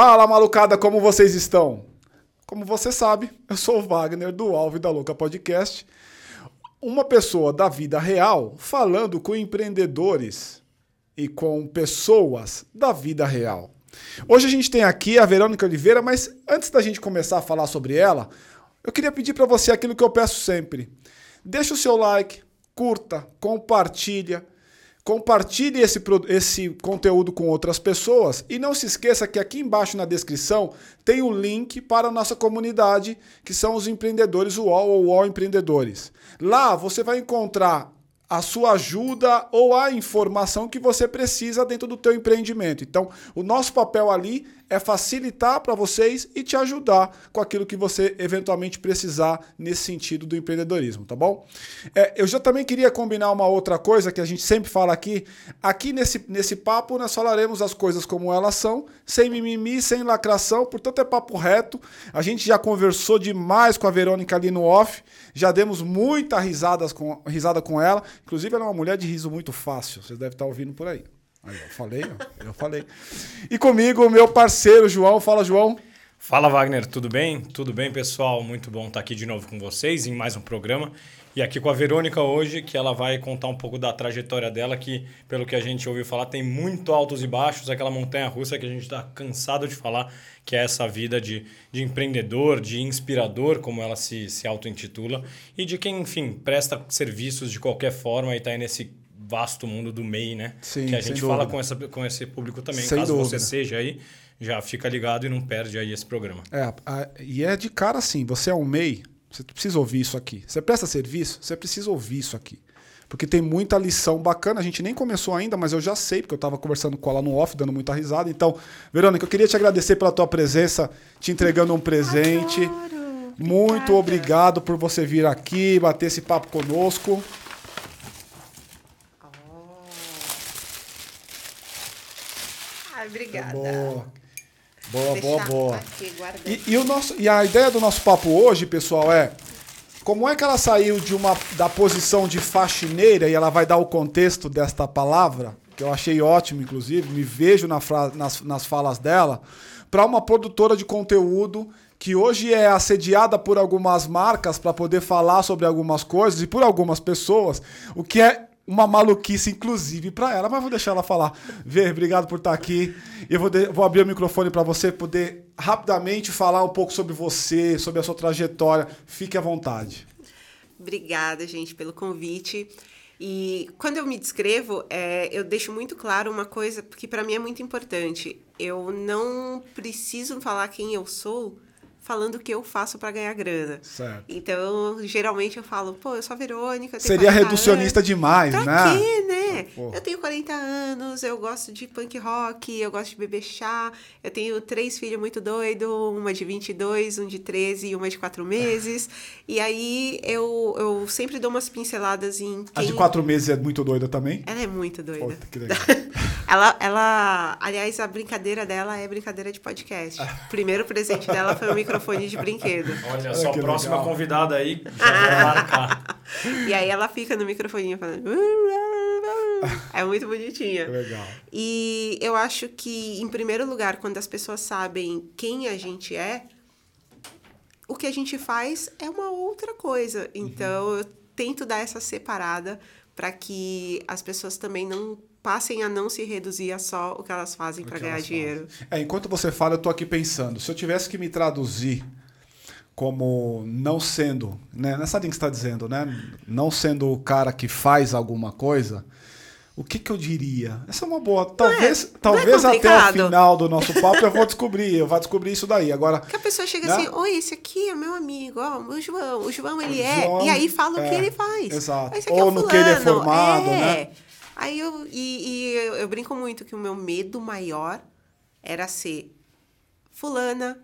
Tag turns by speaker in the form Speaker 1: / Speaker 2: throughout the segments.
Speaker 1: Fala, malucada, como vocês estão? Como você sabe, eu sou o Wagner do Alvo da Louca Podcast. Uma pessoa da vida real falando com empreendedores e com pessoas da vida real. Hoje a gente tem aqui a Verônica Oliveira, mas antes da gente começar a falar sobre ela, eu queria pedir para você aquilo que eu peço sempre. Deixa o seu like, curta, compartilha, compartilhe esse, esse conteúdo com outras pessoas e não se esqueça que aqui embaixo na descrição tem o um link para a nossa comunidade, que são os empreendedores UOL ou UOL Empreendedores. Lá você vai encontrar a sua ajuda ou a informação que você precisa dentro do teu empreendimento. Então, o nosso papel ali é facilitar para vocês e te ajudar com aquilo que você eventualmente precisar nesse sentido do empreendedorismo, tá bom? É, eu já também queria combinar uma outra coisa que a gente sempre fala aqui. Aqui nesse, nesse papo nós falaremos as coisas como elas são, sem mimimi, sem lacração, portanto é papo reto. A gente já conversou demais com a Verônica ali no off, já demos muita risadas com, risada com ela. Inclusive ela é uma mulher de riso muito fácil, vocês devem estar ouvindo por aí. Aí, eu falei, eu falei. E comigo, o meu parceiro João. Fala, João.
Speaker 2: Fala, Wagner. Tudo bem? Tudo bem, pessoal? Muito bom estar aqui de novo com vocês em mais um programa. E aqui com a Verônica hoje, que ela vai contar um pouco da trajetória dela, que, pelo que a gente ouviu falar, tem muito altos e baixos, aquela montanha russa que a gente está cansado de falar, que é essa vida de, de empreendedor, de inspirador, como ela se, se auto-intitula, e de quem, enfim, presta serviços de qualquer forma e está aí nesse vasto mundo do MEI, né? Sim, que a gente fala com, essa, com esse público também. Sem Caso dúvida. você seja aí, já fica ligado e não perde aí esse programa.
Speaker 1: É, a, e é de cara assim, você é um MEI, você precisa ouvir isso aqui. Você presta serviço, você precisa ouvir isso aqui. Porque tem muita lição bacana, a gente nem começou ainda, mas eu já sei, porque eu estava conversando com ela no off, dando muita risada. Então, Verônica, eu queria te agradecer pela tua presença, te entregando um presente. Adoro. Muito obrigado por você vir aqui, bater esse papo conosco.
Speaker 3: Obrigada.
Speaker 1: Boa. Boa, boa, boa. E, e, o nosso, e a ideia do nosso papo hoje, pessoal, é como é que ela saiu de uma da posição de faxineira e ela vai dar o contexto desta palavra, que eu achei ótimo, inclusive, me vejo na fra, nas, nas falas dela, para uma produtora de conteúdo que hoje é assediada por algumas marcas para poder falar sobre algumas coisas e por algumas pessoas, o que é uma maluquice, inclusive, para ela, mas vou deixar ela falar. Ver, obrigado por estar aqui. Eu vou, de, vou abrir o microfone para você poder rapidamente falar um pouco sobre você, sobre a sua trajetória. Fique à vontade.
Speaker 3: Obrigada, gente, pelo convite. E quando eu me descrevo, é, eu deixo muito claro uma coisa que para mim é muito importante. Eu não preciso falar quem eu sou falando o que eu faço para ganhar grana. Certo. Então, geralmente eu falo, pô, eu sou a Verônica.
Speaker 1: Seria reducionista anos. demais,
Speaker 3: pra
Speaker 1: né?
Speaker 3: Quê, né? Oh, eu tenho 40 anos, eu gosto de punk rock, eu gosto de beber chá, eu tenho três filhos muito doidos, uma de 22, um de 13 e uma de 4 meses. e aí eu, eu sempre dou umas pinceladas em.
Speaker 1: Quem... A de 4 meses é muito doida também?
Speaker 3: Ela é muito doida. Puta, que legal. ela, ela, aliás, a brincadeira dela é brincadeira de podcast. O primeiro presente dela foi o microfone de brinquedo.
Speaker 2: Olha só, próxima legal. convidada aí, já marcar.
Speaker 3: e aí ela fica no microfone falando. É muito bonitinha.
Speaker 1: Legal.
Speaker 3: E eu acho que, em primeiro lugar, quando as pessoas sabem quem a gente é, o que a gente faz é uma outra coisa. Então, uhum. eu tento dar essa separada para que as pessoas também não passem a não se reduzir a só o que elas fazem para ganhar dinheiro.
Speaker 1: É, enquanto você fala, eu tô aqui pensando, se eu tivesse que me traduzir como não sendo, né, nessa linha que está dizendo, né, não sendo o cara que faz alguma coisa, o que, que eu diria? Essa é uma boa. Talvez, é, talvez é até o final do nosso papo eu vou descobrir, eu vou descobrir isso daí. Agora.
Speaker 3: Que a pessoa chega né? assim, oi, esse aqui é meu amigo, ó, o João, o João ele o é, João, e aí fala é, o que é, ele faz.
Speaker 1: Exato. Ou é no que ele é formado, é. né?
Speaker 3: Aí eu, e, e eu, eu brinco muito que o meu medo maior era ser fulana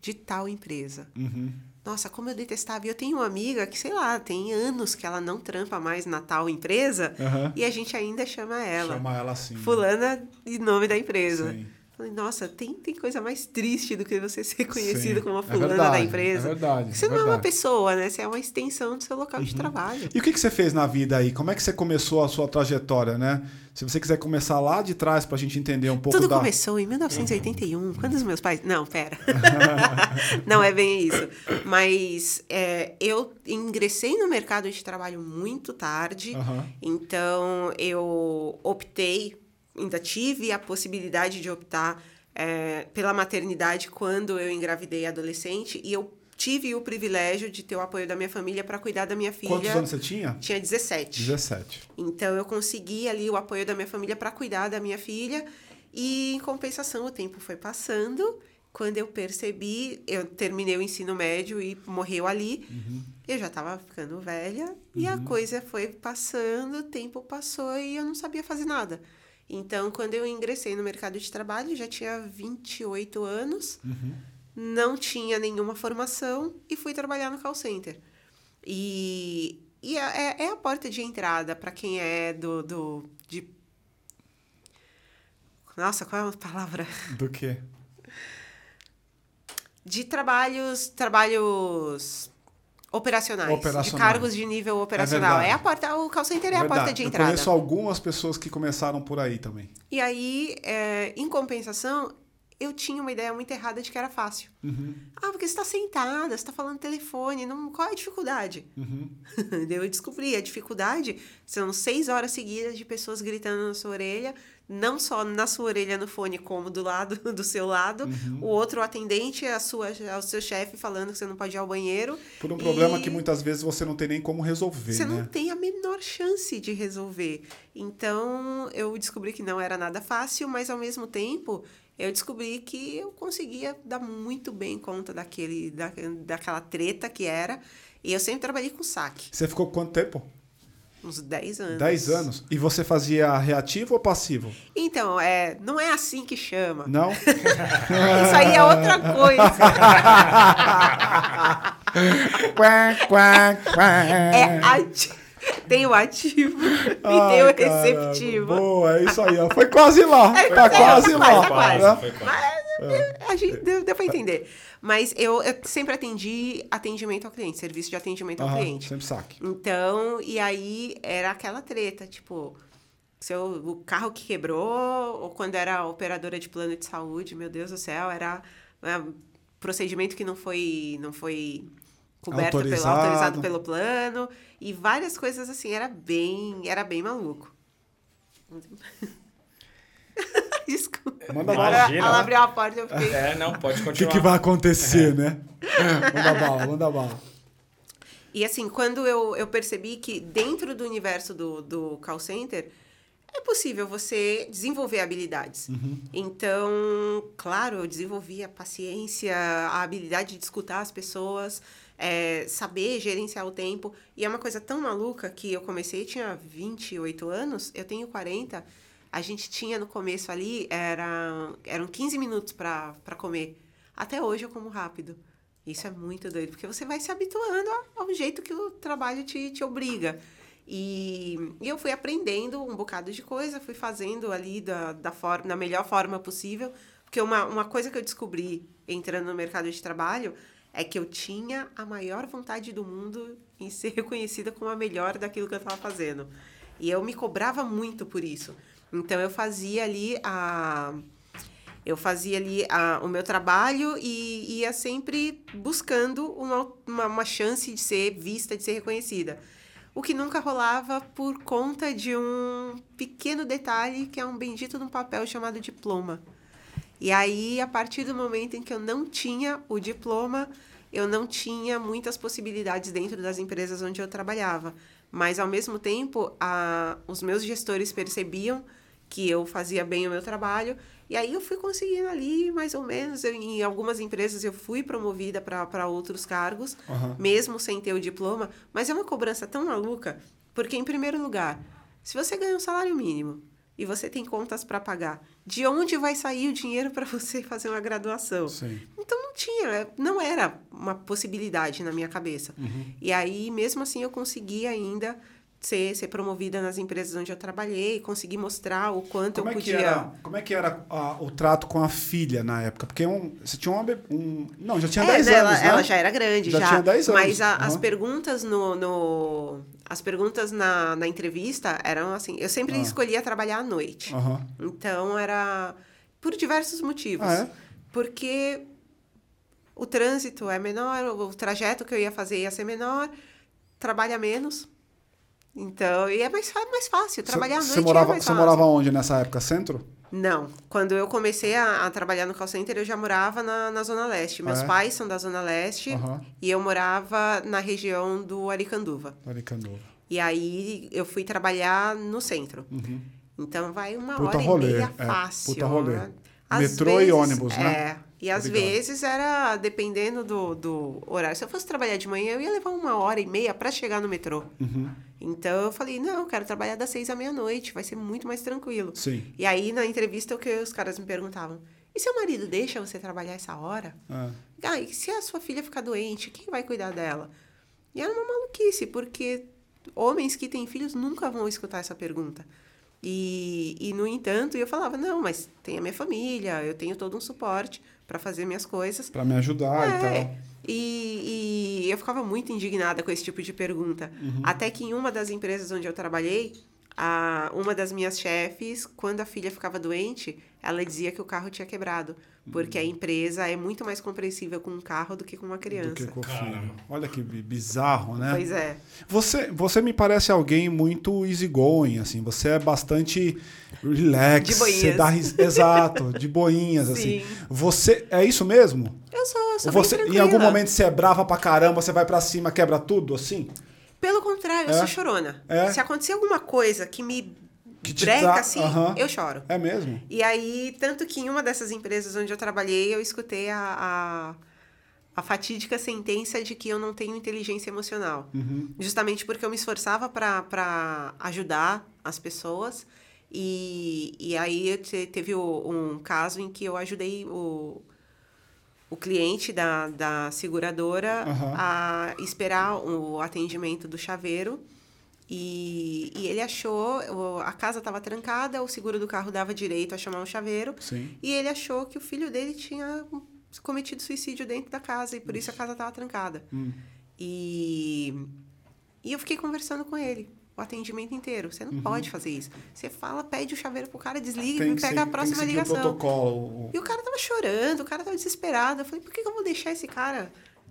Speaker 3: de tal empresa.
Speaker 1: Uhum.
Speaker 3: Nossa, como eu detestava. E eu tenho uma amiga que, sei lá, tem anos que ela não trampa mais na tal empresa uhum. e a gente ainda chama ela.
Speaker 1: Chama ela assim.
Speaker 3: Fulana em nome da empresa. Sim. Falei, nossa, tem, tem coisa mais triste do que você ser conhecido
Speaker 1: Sim,
Speaker 3: como uma
Speaker 1: é
Speaker 3: fulana
Speaker 1: verdade,
Speaker 3: da
Speaker 1: é
Speaker 3: empresa.
Speaker 1: verdade,
Speaker 3: Você
Speaker 1: é
Speaker 3: não é uma
Speaker 1: verdade. Uhum.
Speaker 3: pessoa, né? Você é uma extensão do seu local de trabalho.
Speaker 1: E o que, que você fez na vida aí? Como é que você começou a sua trajetória, né? Se você quiser começar lá de trás pra gente entender um pouco
Speaker 3: Tudo
Speaker 1: da...
Speaker 3: começou em 1981, quando os meus pais. Não, pera. não é bem isso. Mas é, eu ingressei no mercado de trabalho muito tarde.
Speaker 1: Aham.
Speaker 3: Então eu optei, ainda tive a possibilidade de optar é, pela maternidade quando eu engravidei adolescente. E eu tive o privilégio de ter o apoio da minha família para cuidar da minha filha.
Speaker 1: Quantos anos você tinha?
Speaker 3: Tinha 17.
Speaker 1: 17.
Speaker 3: Então eu consegui ali o apoio da minha família para cuidar da minha filha e em compensação o tempo foi passando. Quando eu percebi, eu terminei o ensino médio e morreu ali. Eu já estava ficando velha e a coisa foi passando, o tempo passou e eu não sabia fazer nada. Então, quando eu ingressei no mercado de trabalho, já tinha 28 anos, não tinha nenhuma formação e fui trabalhar no call center. E, e é, é a porta de entrada para quem é do, do de nossa, qual é a palavra?
Speaker 1: Do quê?
Speaker 3: De trabalhos, trabalhos operacionais, de
Speaker 1: Operacionais.
Speaker 3: cargos de nível operacional.
Speaker 1: verdade.
Speaker 3: É, a porta, o call center é a
Speaker 1: Verdade.
Speaker 3: porta de
Speaker 1: Eu
Speaker 3: entrada.
Speaker 1: conheço algumas pessoas que começaram por aí também.
Speaker 3: E aí, é, em compensação, eu tinha uma ideia muito errada de que era fácil.
Speaker 1: Uhum.
Speaker 3: Ah, porque você está sentada, você está falando telefone, não, qual é a dificuldade?
Speaker 1: Uhum.
Speaker 3: Eu descobri, a dificuldade são seis horas seguidas de pessoas gritando na sua orelha, não só na sua orelha no fone, como do lado do seu lado,
Speaker 1: Uhum.
Speaker 3: o outro atendente, a sua, ao seu chefe falando que você não pode ir ao banheiro.
Speaker 1: Por um problema
Speaker 3: E-
Speaker 1: que muitas vezes você não tem nem como resolver,
Speaker 3: você
Speaker 1: né?
Speaker 3: não tem a menor chance de resolver. Então, eu descobri que não era nada fácil, mas ao mesmo tempo, eu descobri que eu conseguia dar muito bem conta daquele, da, daquela treta que era. E eu sempre trabalhei com saque,
Speaker 1: Você ficou quanto tempo?
Speaker 3: Uns 10 anos.
Speaker 1: 10 anos. E você fazia reativo ou passivo?
Speaker 3: Então, é, não é assim que chama.
Speaker 1: Não?
Speaker 3: Isso aí é outra coisa. É ati... Tem o ativo e tem
Speaker 1: Ai,
Speaker 3: o
Speaker 1: caramba.
Speaker 3: receptivo.
Speaker 1: Boa, é isso aí, ó. Foi quase lá.
Speaker 3: É,
Speaker 1: tá
Speaker 3: é,
Speaker 1: quase lá.
Speaker 3: quase,
Speaker 1: né?
Speaker 2: foi quase.
Speaker 3: Mas a gente deu, deu pra entender. Mas eu, eu sempre atendi atendimento ao cliente, serviço de atendimento ao
Speaker 1: Aham,
Speaker 3: cliente.
Speaker 1: sempre saque.
Speaker 3: Então, e aí era aquela treta, tipo, seu, o carro que quebrou, ou quando era operadora de plano de saúde, meu Deus do céu, era é, procedimento que não foi, não foi coberto
Speaker 1: Autorizado.
Speaker 3: pelo autorizado pelo plano e várias coisas assim, era bem, era bem maluco. Desculpa.
Speaker 1: Manda bala.
Speaker 2: Imagina,
Speaker 3: ela
Speaker 2: né?
Speaker 3: abriu a porta e eu fiquei.
Speaker 2: É, não, pode
Speaker 1: O que,
Speaker 2: continuar.
Speaker 1: que vai acontecer, né? Manda bala, manda bala.
Speaker 3: E assim, quando eu, eu percebi que dentro do universo do, do call center é possível você desenvolver habilidades. Então, claro, eu desenvolvi a paciência, a habilidade de escutar as pessoas, é, saber gerenciar o tempo. E é uma coisa tão maluca que eu comecei, tinha 28 anos, eu tenho 40. A gente tinha no começo ali, era, eram 15 minutos para comer. Até hoje eu como rápido. Isso é muito doido, porque você vai se habituando ao- jeito que o trabalho te, te obriga. E, e eu fui aprendendo um bocado de coisa, fui fazendo ali da, da, forma, da melhor forma possível. Porque uma, uma coisa que eu descobri entrando no mercado de trabalho é que eu tinha a maior vontade do mundo em ser reconhecida como a melhor daquilo que eu estava fazendo. E eu me cobrava muito por isso. Então eu fazia ali a eu fazia ali a, o meu trabalho e ia sempre buscando uma, uma, uma chance de ser vista, de ser reconhecida. O que nunca rolava por conta de um pequeno detalhe que é um bendito um papel chamado diploma. E aí, a partir do momento em que eu não tinha o diploma, eu não tinha muitas possibilidades dentro das empresas onde eu trabalhava. Mas, ao mesmo tempo, a, os meus gestores percebiam que eu fazia bem o meu trabalho. E aí eu fui conseguindo ali, mais ou menos. Eu, em algumas empresas eu fui promovida para outros cargos,
Speaker 1: Aham.
Speaker 3: mesmo sem ter o diploma. Mas é uma cobrança tão maluca, porque, em primeiro lugar, se você ganha um salário mínimo e você tem contas para pagar, de onde vai sair o dinheiro para você fazer uma graduação?
Speaker 1: Sim.
Speaker 3: Então não tinha, não era uma possibilidade na minha cabeça. E aí, mesmo assim, eu consegui ainda ser, ser promovida nas empresas onde eu trabalhei, conseguir mostrar o quanto
Speaker 1: Como
Speaker 3: eu
Speaker 1: é que
Speaker 3: podia.
Speaker 1: era, como é que era a- o trato com a filha na época? Porque um, você tinha uma, um... Não, já tinha
Speaker 3: É,
Speaker 1: 10
Speaker 3: né,
Speaker 1: anos,
Speaker 3: ela,
Speaker 1: né?
Speaker 3: ela já era grande,
Speaker 1: Já
Speaker 3: já.
Speaker 1: tinha 10 anos,
Speaker 3: Mas a- as
Speaker 1: aham.
Speaker 3: perguntas no, no- As perguntas na, na entrevista eram assim. Eu sempre
Speaker 1: Ah.
Speaker 3: escolhia trabalhar à noite.
Speaker 1: Aham.
Speaker 3: Então era. Por diversos motivos.
Speaker 1: Ah, é?
Speaker 3: Porque o trânsito é menor, o trajeto que eu ia fazer ia ser menor, trabalha menos. Então, e é mais, mais fácil. Trabalhar à
Speaker 1: Você-
Speaker 3: noite
Speaker 1: você morava,
Speaker 3: é mais
Speaker 1: Você
Speaker 3: fácil.
Speaker 1: morava onde nessa época? Centro?
Speaker 3: Não. Quando eu comecei a, a trabalhar no call center, eu já morava na, na Zona Leste. Meus
Speaker 1: Ah, é?
Speaker 3: pais são da Zona Leste
Speaker 1: Aham.
Speaker 3: e eu morava na região do Aricanduva.
Speaker 1: Aricanduva.
Speaker 3: E aí eu fui trabalhar no centro. Então vai uma
Speaker 1: Puta
Speaker 3: hora
Speaker 1: rolê,
Speaker 3: e meia
Speaker 1: é,
Speaker 3: fácil.
Speaker 1: puta rolê.
Speaker 3: né?
Speaker 1: Metrô e ônibus, né?
Speaker 3: É. E às
Speaker 1: Obrigado.
Speaker 3: vezes era dependendo do, do horário. Se eu fosse trabalhar de manhã, eu ia levar uma hora e meia para chegar no metrô.
Speaker 1: Uhum.
Speaker 3: Então eu falei, não, eu quero trabalhar das seis à meia-noite, vai ser muito mais tranquilo.
Speaker 1: Sim.
Speaker 3: E aí na entrevista o que os caras me perguntavam: e seu marido deixa você trabalhar essa hora?
Speaker 1: É.
Speaker 3: Ah, e se a sua filha ficar doente, quem vai cuidar dela? E era uma maluquice, porque homens que têm filhos nunca vão escutar essa pergunta. E, e no entanto, eu falava: não, mas tem a minha família, eu tenho todo um suporte para fazer minhas coisas.
Speaker 1: Pra me ajudar e
Speaker 3: É,
Speaker 1: tal.
Speaker 3: E, e eu ficava muito indignada com esse tipo de pergunta.
Speaker 1: Uhum.
Speaker 3: Até que em uma das empresas onde eu trabalhei, a, uma das minhas chefes, quando a filha ficava doente, ela dizia que o carro tinha quebrado. Porque a empresa é muito mais compreensível com um carro do que com uma
Speaker 1: Do
Speaker 3: criança.
Speaker 1: que com filho. Olha que bi- bizarro, né?
Speaker 3: Pois é.
Speaker 1: Você, você me parece alguém muito easygoing, assim. Você é bastante relax.
Speaker 3: De boinhas.
Speaker 1: Você dá ris... Exato, de boinhas, assim.
Speaker 3: Sim.
Speaker 1: Você é isso mesmo?
Speaker 3: Eu sou, eu sou
Speaker 1: Ou você,
Speaker 3: bem
Speaker 1: em algum momento você é brava pra caramba, você vai pra cima, quebra tudo, assim?
Speaker 3: Pelo contrário, eu
Speaker 1: É?
Speaker 3: sou chorona.
Speaker 1: É?
Speaker 3: Se acontecer alguma coisa que me
Speaker 1: Que
Speaker 3: breca
Speaker 1: dá-
Speaker 3: assim,
Speaker 1: Aham.
Speaker 3: eu choro.
Speaker 1: É mesmo?
Speaker 3: E aí, tanto que em uma dessas empresas onde eu trabalhei, eu escutei a, a, a fatídica sentença de que eu não tenho inteligência emocional. Justamente porque eu me esforçava para ajudar as pessoas. E, e aí te- teve o- um caso em que eu ajudei o, o cliente da, da seguradora
Speaker 1: Aham.
Speaker 3: a esperar o atendimento do chaveiro. E, e ele achou, a casa estava trancada, o seguro do carro dava direito a chamar um chaveiro.
Speaker 1: Sim.
Speaker 3: E ele achou que o filho dele tinha cometido suicídio dentro da casa e por isso a casa estava trancada.
Speaker 1: Hum.
Speaker 3: E, e eu fiquei conversando com ele o atendimento inteiro. Você não pode fazer isso. Você fala, pede o chaveiro pro cara, desliga e pega
Speaker 1: seguir-
Speaker 3: a próxima
Speaker 1: tem que seguir o
Speaker 3: ligação.
Speaker 1: protocolo.
Speaker 3: E o cara tava chorando, o cara tava desesperado. Eu falei, por que que eu vou deixar esse cara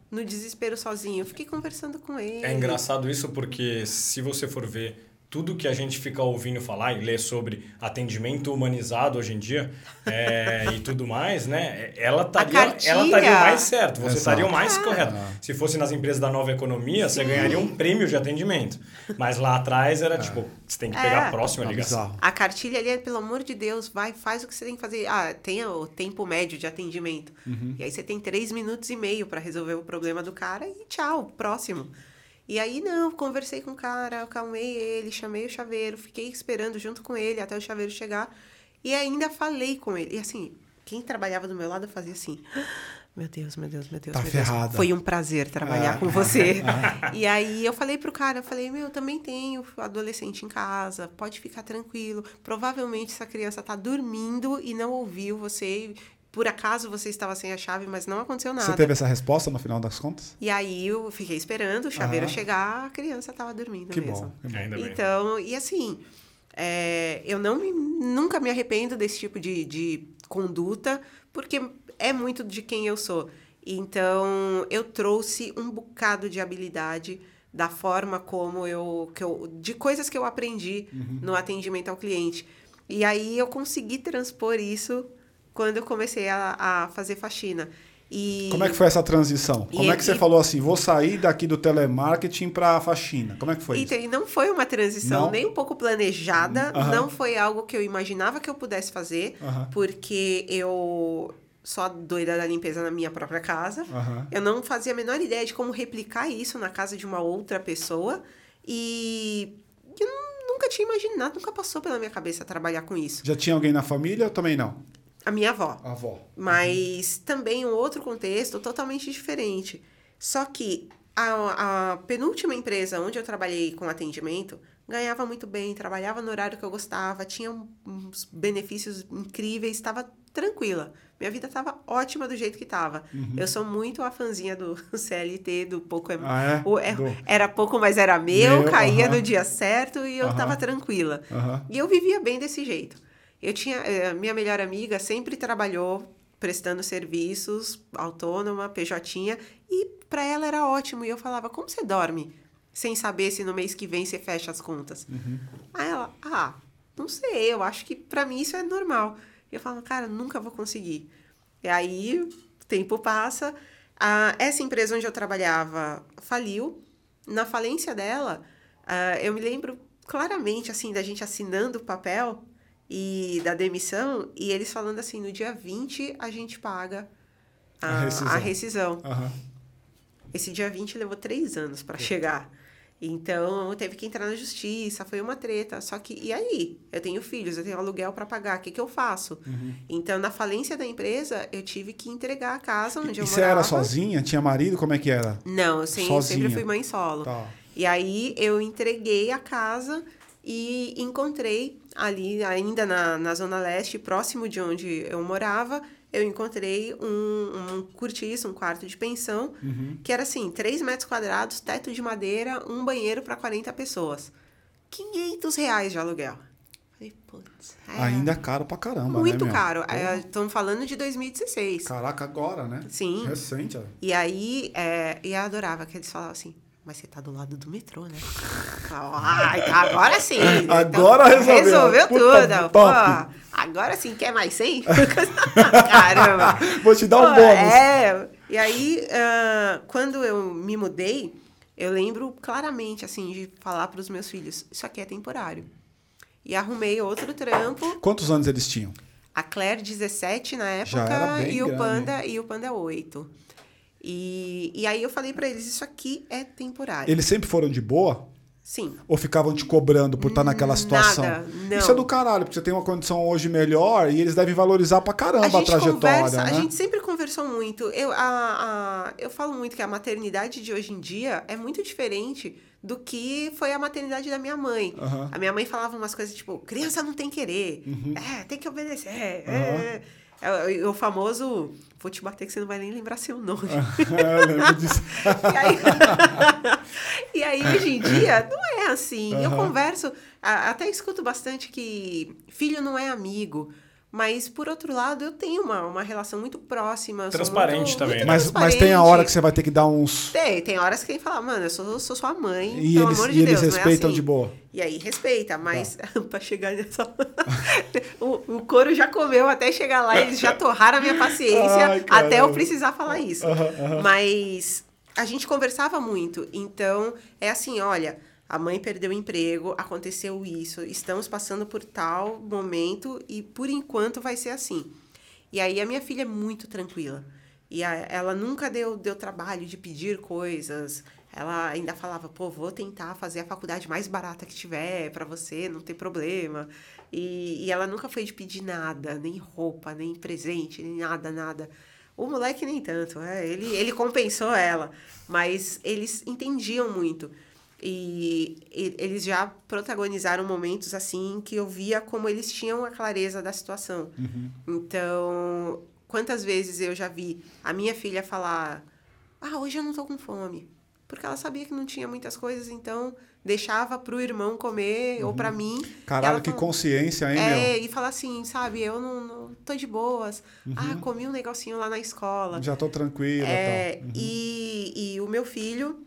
Speaker 3: no desespero sozinho? Eu fiquei conversando com ele.
Speaker 2: É engraçado isso porque se você for ver tudo que a gente fica ouvindo falar e ler sobre atendimento humanizado hoje em dia é, e tudo mais, né? Ela estaria, ela estaria mais certo, você
Speaker 1: Exato.
Speaker 2: estaria o mais
Speaker 3: Ah.
Speaker 2: correto. Se fosse nas empresas da nova economia, você ganharia um prêmio de atendimento. Mas lá atrás era tipo, você tem que pegar
Speaker 3: É.
Speaker 2: a próxima
Speaker 1: Tá
Speaker 2: ligação.
Speaker 3: A cartilha ali é, pelo amor de Deus, vai, faz o que você tem que fazer. Ah, tem o tempo médio de atendimento. E aí você tem três minutos e meio para resolver o problema do cara e tchau, próximo. E aí, não, conversei com o cara, acalmei ele, chamei o chaveiro, fiquei esperando junto com ele até o chaveiro chegar. E ainda falei com ele. E assim, quem trabalhava do meu lado fazia assim. Meu Deus, meu Deus, meu Deus,
Speaker 1: Tá
Speaker 3: meu Deus.
Speaker 1: ferrada.
Speaker 3: Foi um prazer trabalhar
Speaker 1: É.
Speaker 3: com você. e aí eu falei pro cara, eu falei, meu, eu também tenho adolescente em casa, pode ficar tranquilo. Provavelmente essa criança tá dormindo e não ouviu você. Por acaso você estava sem a chave, mas não aconteceu nada.
Speaker 1: Você teve essa resposta no final das contas?
Speaker 3: E aí eu fiquei esperando o chaveiro
Speaker 1: Aham.
Speaker 3: chegar, a criança tava dormindo
Speaker 1: Que
Speaker 3: mesmo.
Speaker 1: bom. que bom.
Speaker 2: Ainda bem.
Speaker 3: Então, e assim, é, eu não me- nunca me arrependo desse tipo de, de conduta, porque é muito de quem eu sou. Então, eu trouxe um bocado de habilidade da forma como eu, que eu de coisas que eu aprendi no atendimento ao cliente. E aí eu consegui transpor isso quando eu comecei a, a fazer faxina. E
Speaker 1: Como é que foi essa transição?
Speaker 3: E-
Speaker 1: Como é que você
Speaker 3: e-
Speaker 1: falou assim, vou sair daqui do telemarketing pra faxina? Como é que foi
Speaker 3: Então,
Speaker 1: isso?
Speaker 3: e não foi uma transição
Speaker 1: Não?
Speaker 3: nem um pouco planejada,
Speaker 1: Aham.
Speaker 3: não foi algo que eu imaginava que eu pudesse fazer,
Speaker 1: Aham.
Speaker 3: porque eu a doida da limpeza na minha própria casa.
Speaker 1: Aham.
Speaker 3: Eu não fazia a menor ideia de como replicar isso na casa de uma outra pessoa e eu nu- nunca tinha imaginado, nunca passou pela minha cabeça trabalhar com isso.
Speaker 1: Já tinha alguém na família ou também não?
Speaker 3: A minha avó.
Speaker 1: A avó.
Speaker 3: Mas também um outro contexto totalmente diferente. Só que A, a penúltima empresa onde eu trabalhei com atendimento ganhava muito bem, trabalhava no horário que eu gostava, tinha uns benefícios incríveis, estava tranquila. Minha vida estava ótima do jeito que estava. Uhum. Eu sou muito a fãzinha do CLT, do pouco é,
Speaker 1: ah, é?
Speaker 3: O, é, do... Era pouco, mas era meu, meu caía uh -huh. no dia certo e eu estava uh -huh. tranquila. Uh -huh. E eu vivia bem desse jeito. Eu tinha. Eh, minha melhor amiga sempre trabalhou prestando serviços, autônoma, PJ, e para ela era ótimo. E eu falava, como você dorme? Sem saber se no mês que vem você fecha as contas. Uhum. Aí ela, ah, não sei, eu acho que para mim isso é normal. E eu falo, cara, nunca vou conseguir. E aí, o tempo passa. Essa empresa onde eu trabalhava faliu. Na falência dela, uh, eu me lembro claramente, assim, da gente assinando o papel e da demissão, e eles falando assim, no dia 20 a gente paga a, a rescisão. A rescisão. Uhum. Esse dia 20 levou três anos para chegar. Então, teve que entrar na justiça, foi uma treta. Só que, e aí? Eu tenho filhos, eu tenho aluguel para pagar, o que, que eu faço? Uhum. Então, na falência da empresa, eu tive que entregar a casa onde e eu morava. E você
Speaker 1: era sozinha? Tinha marido? Como é que era?
Speaker 3: Não, eu sempre, sempre fui mãe solo. Tá. E aí, eu entreguei a casa e encontrei ali, ainda na, na Zona Leste, próximo de onde eu morava, eu encontrei um, um cortiço, um quarto de pensão, uhum. que era assim, 3 metros quadrados, teto de madeira, um banheiro para 40 pessoas. 500 reais de aluguel.
Speaker 1: Falei, putz. É Ainda caro pra caramba,
Speaker 3: Muito
Speaker 1: né,
Speaker 3: caro. Estamos é, falando de 2016.
Speaker 1: Caraca, agora, né?
Speaker 3: Sim.
Speaker 1: Recente. Ó.
Speaker 3: E aí, é, e eu adorava que eles falavam assim, mas você tá do lado do metrô, né? ah, agora sim.
Speaker 1: Agora então, resolveu.
Speaker 3: Resolveu tudo. Pô, agora sim, quer mais 100? Caramba.
Speaker 1: Vou te dar um Pô, bônus.
Speaker 3: É. E aí, uh, quando eu me mudei, eu lembro claramente, assim, de falar para os meus filhos, isso aqui é temporário. E arrumei outro trampo.
Speaker 1: Quantos anos eles tinham?
Speaker 3: A Claire, 17 na época, e o Panda, e o Panda 8. E, e aí eu falei para eles, isso aqui é temporário.
Speaker 1: Eles sempre foram de boa?
Speaker 3: Sim.
Speaker 1: Ou ficavam te cobrando por estar naquela situação?
Speaker 3: Nada, não.
Speaker 1: Isso é do caralho, porque você tem uma condição hoje melhor e eles devem valorizar pra caramba a, a trajetória. Conversa,
Speaker 3: né? A gente sempre conversou muito. Eu, a, a, eu falo muito que a maternidade de hoje em dia é muito diferente do que foi a maternidade da minha mãe. Uhum. A minha mãe falava umas coisas tipo, criança não tem querer, uhum. é, tem que obedecer. É, uhum. é. É, o famoso, vou te bater que você não vai nem lembrar seu nome.
Speaker 1: eu lembro disso.
Speaker 3: e, aí, e aí, hoje em dia, não é assim. Uhum. Eu converso, até escuto bastante que filho não é amigo. Mas, por outro lado, eu tenho uma, uma relação muito próxima.
Speaker 2: Transparente
Speaker 3: muito,
Speaker 2: também,
Speaker 3: muito
Speaker 2: né?
Speaker 1: Mas,
Speaker 3: transparente.
Speaker 1: mas tem a hora que você vai ter que dar uns.
Speaker 3: Tem, tem horas que tem que falar, mano, eu sou, sou sua mãe.
Speaker 1: E pelo
Speaker 3: eles,
Speaker 1: amor
Speaker 3: de
Speaker 1: e
Speaker 3: Deus,
Speaker 1: eles respeitam
Speaker 3: é assim.
Speaker 1: de boa.
Speaker 3: E aí respeita, mas tá. para chegar nessa. o, o couro já comeu até chegar lá, eles já torraram a minha paciência Ai, até eu precisar falar isso. Mas a gente conversava muito. Então, é assim, olha a mãe perdeu o emprego, aconteceu isso, estamos passando por tal momento e por enquanto vai ser assim. E aí a minha filha é muito tranquila. E a, ela nunca deu, deu trabalho de pedir coisas. Ela ainda falava, pô, vou tentar fazer a faculdade mais barata que tiver para você, não tem problema. E, e ela nunca foi de pedir nada, nem roupa, nem presente, nem nada, nada. O moleque nem tanto, é, ele, ele compensou ela, mas eles entendiam muito. E, e, eles já protagonizaram momentos assim que eu via como eles tinham a clareza da situação. Uhum. Então, quantas vezes eu já vi a minha filha falar: Ah, hoje eu não tô com fome. Porque ela sabia que não tinha muitas coisas, então deixava pro irmão comer uhum. ou para mim.
Speaker 1: Caralho, que consciência, hein,
Speaker 3: É,
Speaker 1: meu?
Speaker 3: e falar assim, sabe, eu não, não tô de boas. Uhum. Ah, comi um negocinho lá na escola.
Speaker 1: Já tô tranquila.
Speaker 3: É, uhum. e, e o meu filho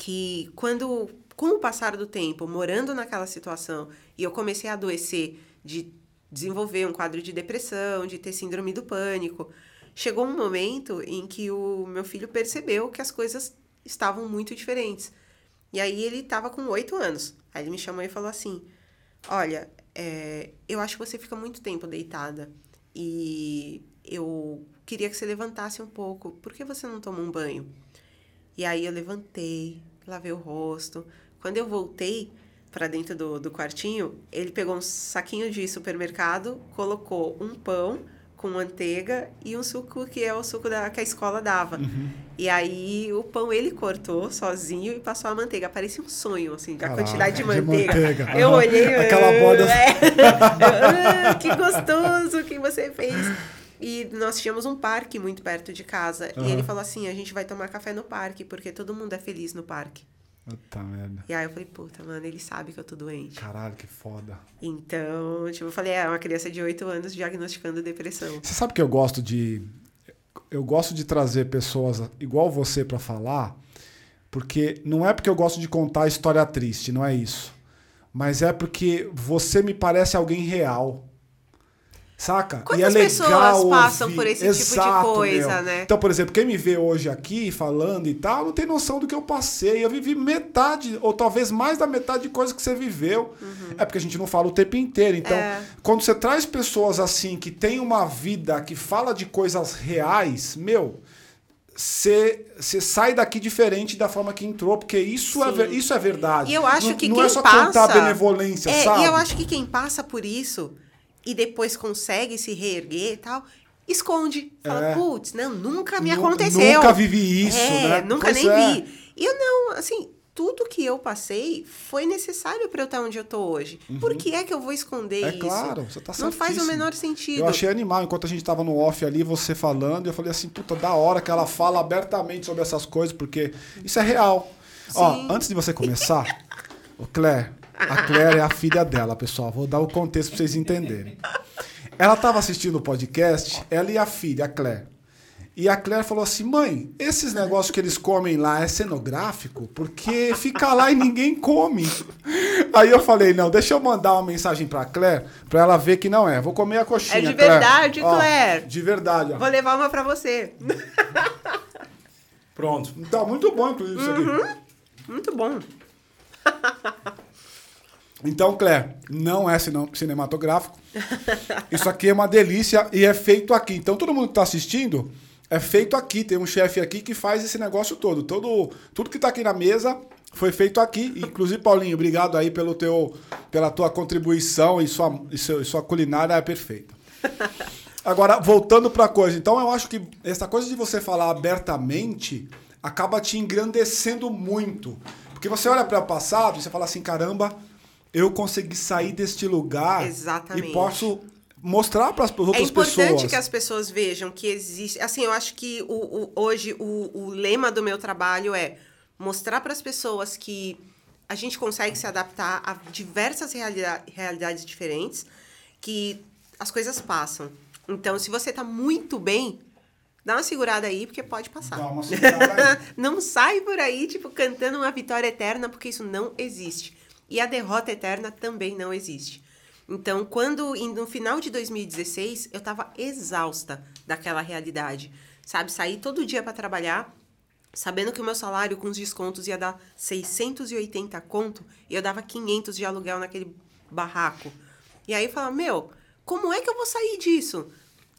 Speaker 3: que quando, com o passar do tempo, morando naquela situação, e eu comecei a adoecer de desenvolver um quadro de depressão, de ter síndrome do pânico, chegou um momento em que o meu filho percebeu que as coisas estavam muito diferentes. E aí ele estava com oito anos. Aí ele me chamou e falou assim: Olha, é, eu acho que você fica muito tempo deitada e eu queria que você levantasse um pouco. Por que você não toma um banho? E aí eu levantei, lavei o rosto. Quando eu voltei para dentro do, do quartinho, ele pegou um saquinho de supermercado, colocou um pão com manteiga e um suco que é o suco da, que a escola dava. E aí o pão ele cortou sozinho e passou a manteiga. Parecia um sonho, assim, a quantidade de
Speaker 1: de
Speaker 3: manteiga.
Speaker 1: manteiga.
Speaker 3: Eu olhei.
Speaker 1: Aquela
Speaker 3: "Ah,
Speaker 1: borda-
Speaker 3: é." Ah, que gostoso que você fez. E nós tínhamos um parque muito perto de casa. E ele falou assim: a gente vai tomar café no parque, porque todo mundo é feliz no parque.
Speaker 1: Puta merda.
Speaker 3: E aí eu falei, puta, mano, ele sabe que eu tô doente.
Speaker 1: Caralho, que foda.
Speaker 3: Então, tipo, eu falei, é uma criança de 8 anos diagnosticando depressão.
Speaker 1: Você sabe que eu gosto de. Eu gosto de trazer pessoas igual você pra falar, porque não é porque eu gosto de contar história triste, não é isso. Mas é porque você me parece alguém real. Saca?
Speaker 3: Quantas
Speaker 1: e é
Speaker 3: pessoas
Speaker 1: legal
Speaker 3: passam
Speaker 1: ouvir.
Speaker 3: por esse tipo de
Speaker 1: Exato,
Speaker 3: coisa,
Speaker 1: meu.
Speaker 3: né?
Speaker 1: Então, por exemplo, quem me vê hoje aqui falando e tal, não tem noção do que eu passei. Eu vivi metade, ou talvez mais da metade de coisa que você viveu. É porque a gente não fala o tempo inteiro. Então,
Speaker 3: Uhum. É.
Speaker 1: quando você traz pessoas assim que têm uma vida que fala de coisas reais, meu, você sai daqui diferente da forma que entrou, porque isso, é,
Speaker 3: Sim.
Speaker 1: isso é verdade.
Speaker 3: E eu acho
Speaker 1: não,
Speaker 3: que
Speaker 1: não
Speaker 3: quem
Speaker 1: é só
Speaker 3: passa...
Speaker 1: cantar benevolência,
Speaker 3: é,
Speaker 1: sabe?
Speaker 3: E eu acho que quem passa por isso e depois consegue se reerguer e tal, esconde. Fala,
Speaker 1: É.
Speaker 3: putz, não, nunca me aconteceu.
Speaker 1: nunca vivi isso,
Speaker 3: é,
Speaker 1: né?
Speaker 3: Nunca
Speaker 1: Pois
Speaker 3: nem
Speaker 1: é.
Speaker 3: vi. E eu não, assim, tudo que eu passei foi necessário para eu estar onde eu tô hoje. Por que é que eu vou esconder
Speaker 1: É
Speaker 3: isso?
Speaker 1: claro, você tá
Speaker 3: Não faz o
Speaker 1: certíssimo.
Speaker 3: menor sentido.
Speaker 1: Eu achei animal, enquanto a gente tava no off ali, você falando, eu falei assim, puta, da hora que ela fala abertamente sobre essas coisas, porque isso é real. Ó,
Speaker 3: Sim.
Speaker 1: antes de você começar, o Claire, a Claire é a filha dela, pessoal. Vou dar o contexto pra vocês entenderem. Ela tava assistindo o podcast, ela e a filha, a Claire. E a Claire falou assim: mãe, esses negócios que eles comem lá é cenográfico? Porque fica lá e ninguém come. Aí eu falei: não, deixa eu mandar uma mensagem pra Claire, pra ela ver que não é. Vou comer a coxinha.
Speaker 3: É de
Speaker 1: Claire.
Speaker 3: verdade,
Speaker 1: Ó,
Speaker 3: Claire.
Speaker 1: De verdade, ó.
Speaker 3: Vou levar uma para você.
Speaker 2: Pronto.
Speaker 1: Tá muito bom, inclusive, isso
Speaker 3: Uhum.
Speaker 1: aqui.
Speaker 3: Muito bom.
Speaker 1: Então, Claire, não é cine- cinematográfico. Isso aqui é uma delícia e é feito aqui. Então, todo mundo que está assistindo é feito aqui. Tem um chefe aqui que faz esse negócio todo. todo. Tudo que está aqui na mesa foi feito aqui. Inclusive, Paulinho, obrigado aí pelo teu, pela tua contribuição e sua, e e sua culinária é perfeita. Agora, voltando para a coisa. Então, eu acho que essa coisa de você falar abertamente acaba te engrandecendo muito. Porque você olha para o passado e você fala assim, caramba, eu consegui sair deste lugar
Speaker 3: Exatamente.
Speaker 1: e posso mostrar para as
Speaker 3: É
Speaker 1: outras
Speaker 3: importante
Speaker 1: pessoas.
Speaker 3: que as pessoas vejam que existe. Assim, eu acho que o, o- hoje o, o lema do meu trabalho é mostrar para as pessoas que a gente consegue se adaptar a diversas realida- realidades diferentes, que as coisas passam. Então, se você tá muito bem, dá uma segurada aí, porque pode passar.
Speaker 1: Dá uma segurada aí.
Speaker 3: não sai por aí, tipo, cantando uma vitória eterna, porque isso não existe. E a derrota eterna também não existe. Então, quando no final de 2016, eu tava exausta daquela realidade. Sabe, sair todo dia para trabalhar, sabendo que o meu salário com os descontos ia dar 680 conto, e eu dava 500 de aluguel naquele barraco. E aí eu falava, meu, como é que eu vou sair disso?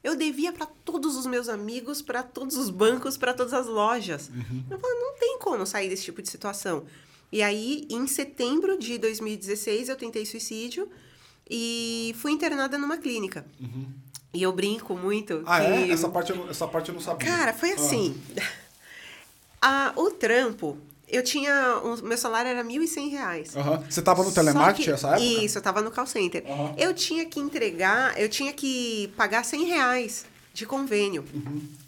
Speaker 3: Eu devia para todos os meus amigos, para todos os bancos, para todas as lojas. Eu falava, não tem como sair desse tipo de situação. E aí, em setembro de 2016, eu tentei suicídio e fui internada numa clínica. E eu brinco muito
Speaker 1: Ah,
Speaker 3: que...
Speaker 1: é? Essa parte, eu não, essa parte eu não sabia.
Speaker 3: Cara, foi
Speaker 1: Ah.
Speaker 3: assim. Ah, o trampo, eu tinha. um- meu salário era 1.100 reais.
Speaker 1: Aham. Você tava no telemarketing
Speaker 3: que-
Speaker 1: nessa época?
Speaker 3: Isso, eu tava no call center.
Speaker 1: Aham.
Speaker 3: Eu tinha que entregar, eu tinha que pagar 100 reais de convênio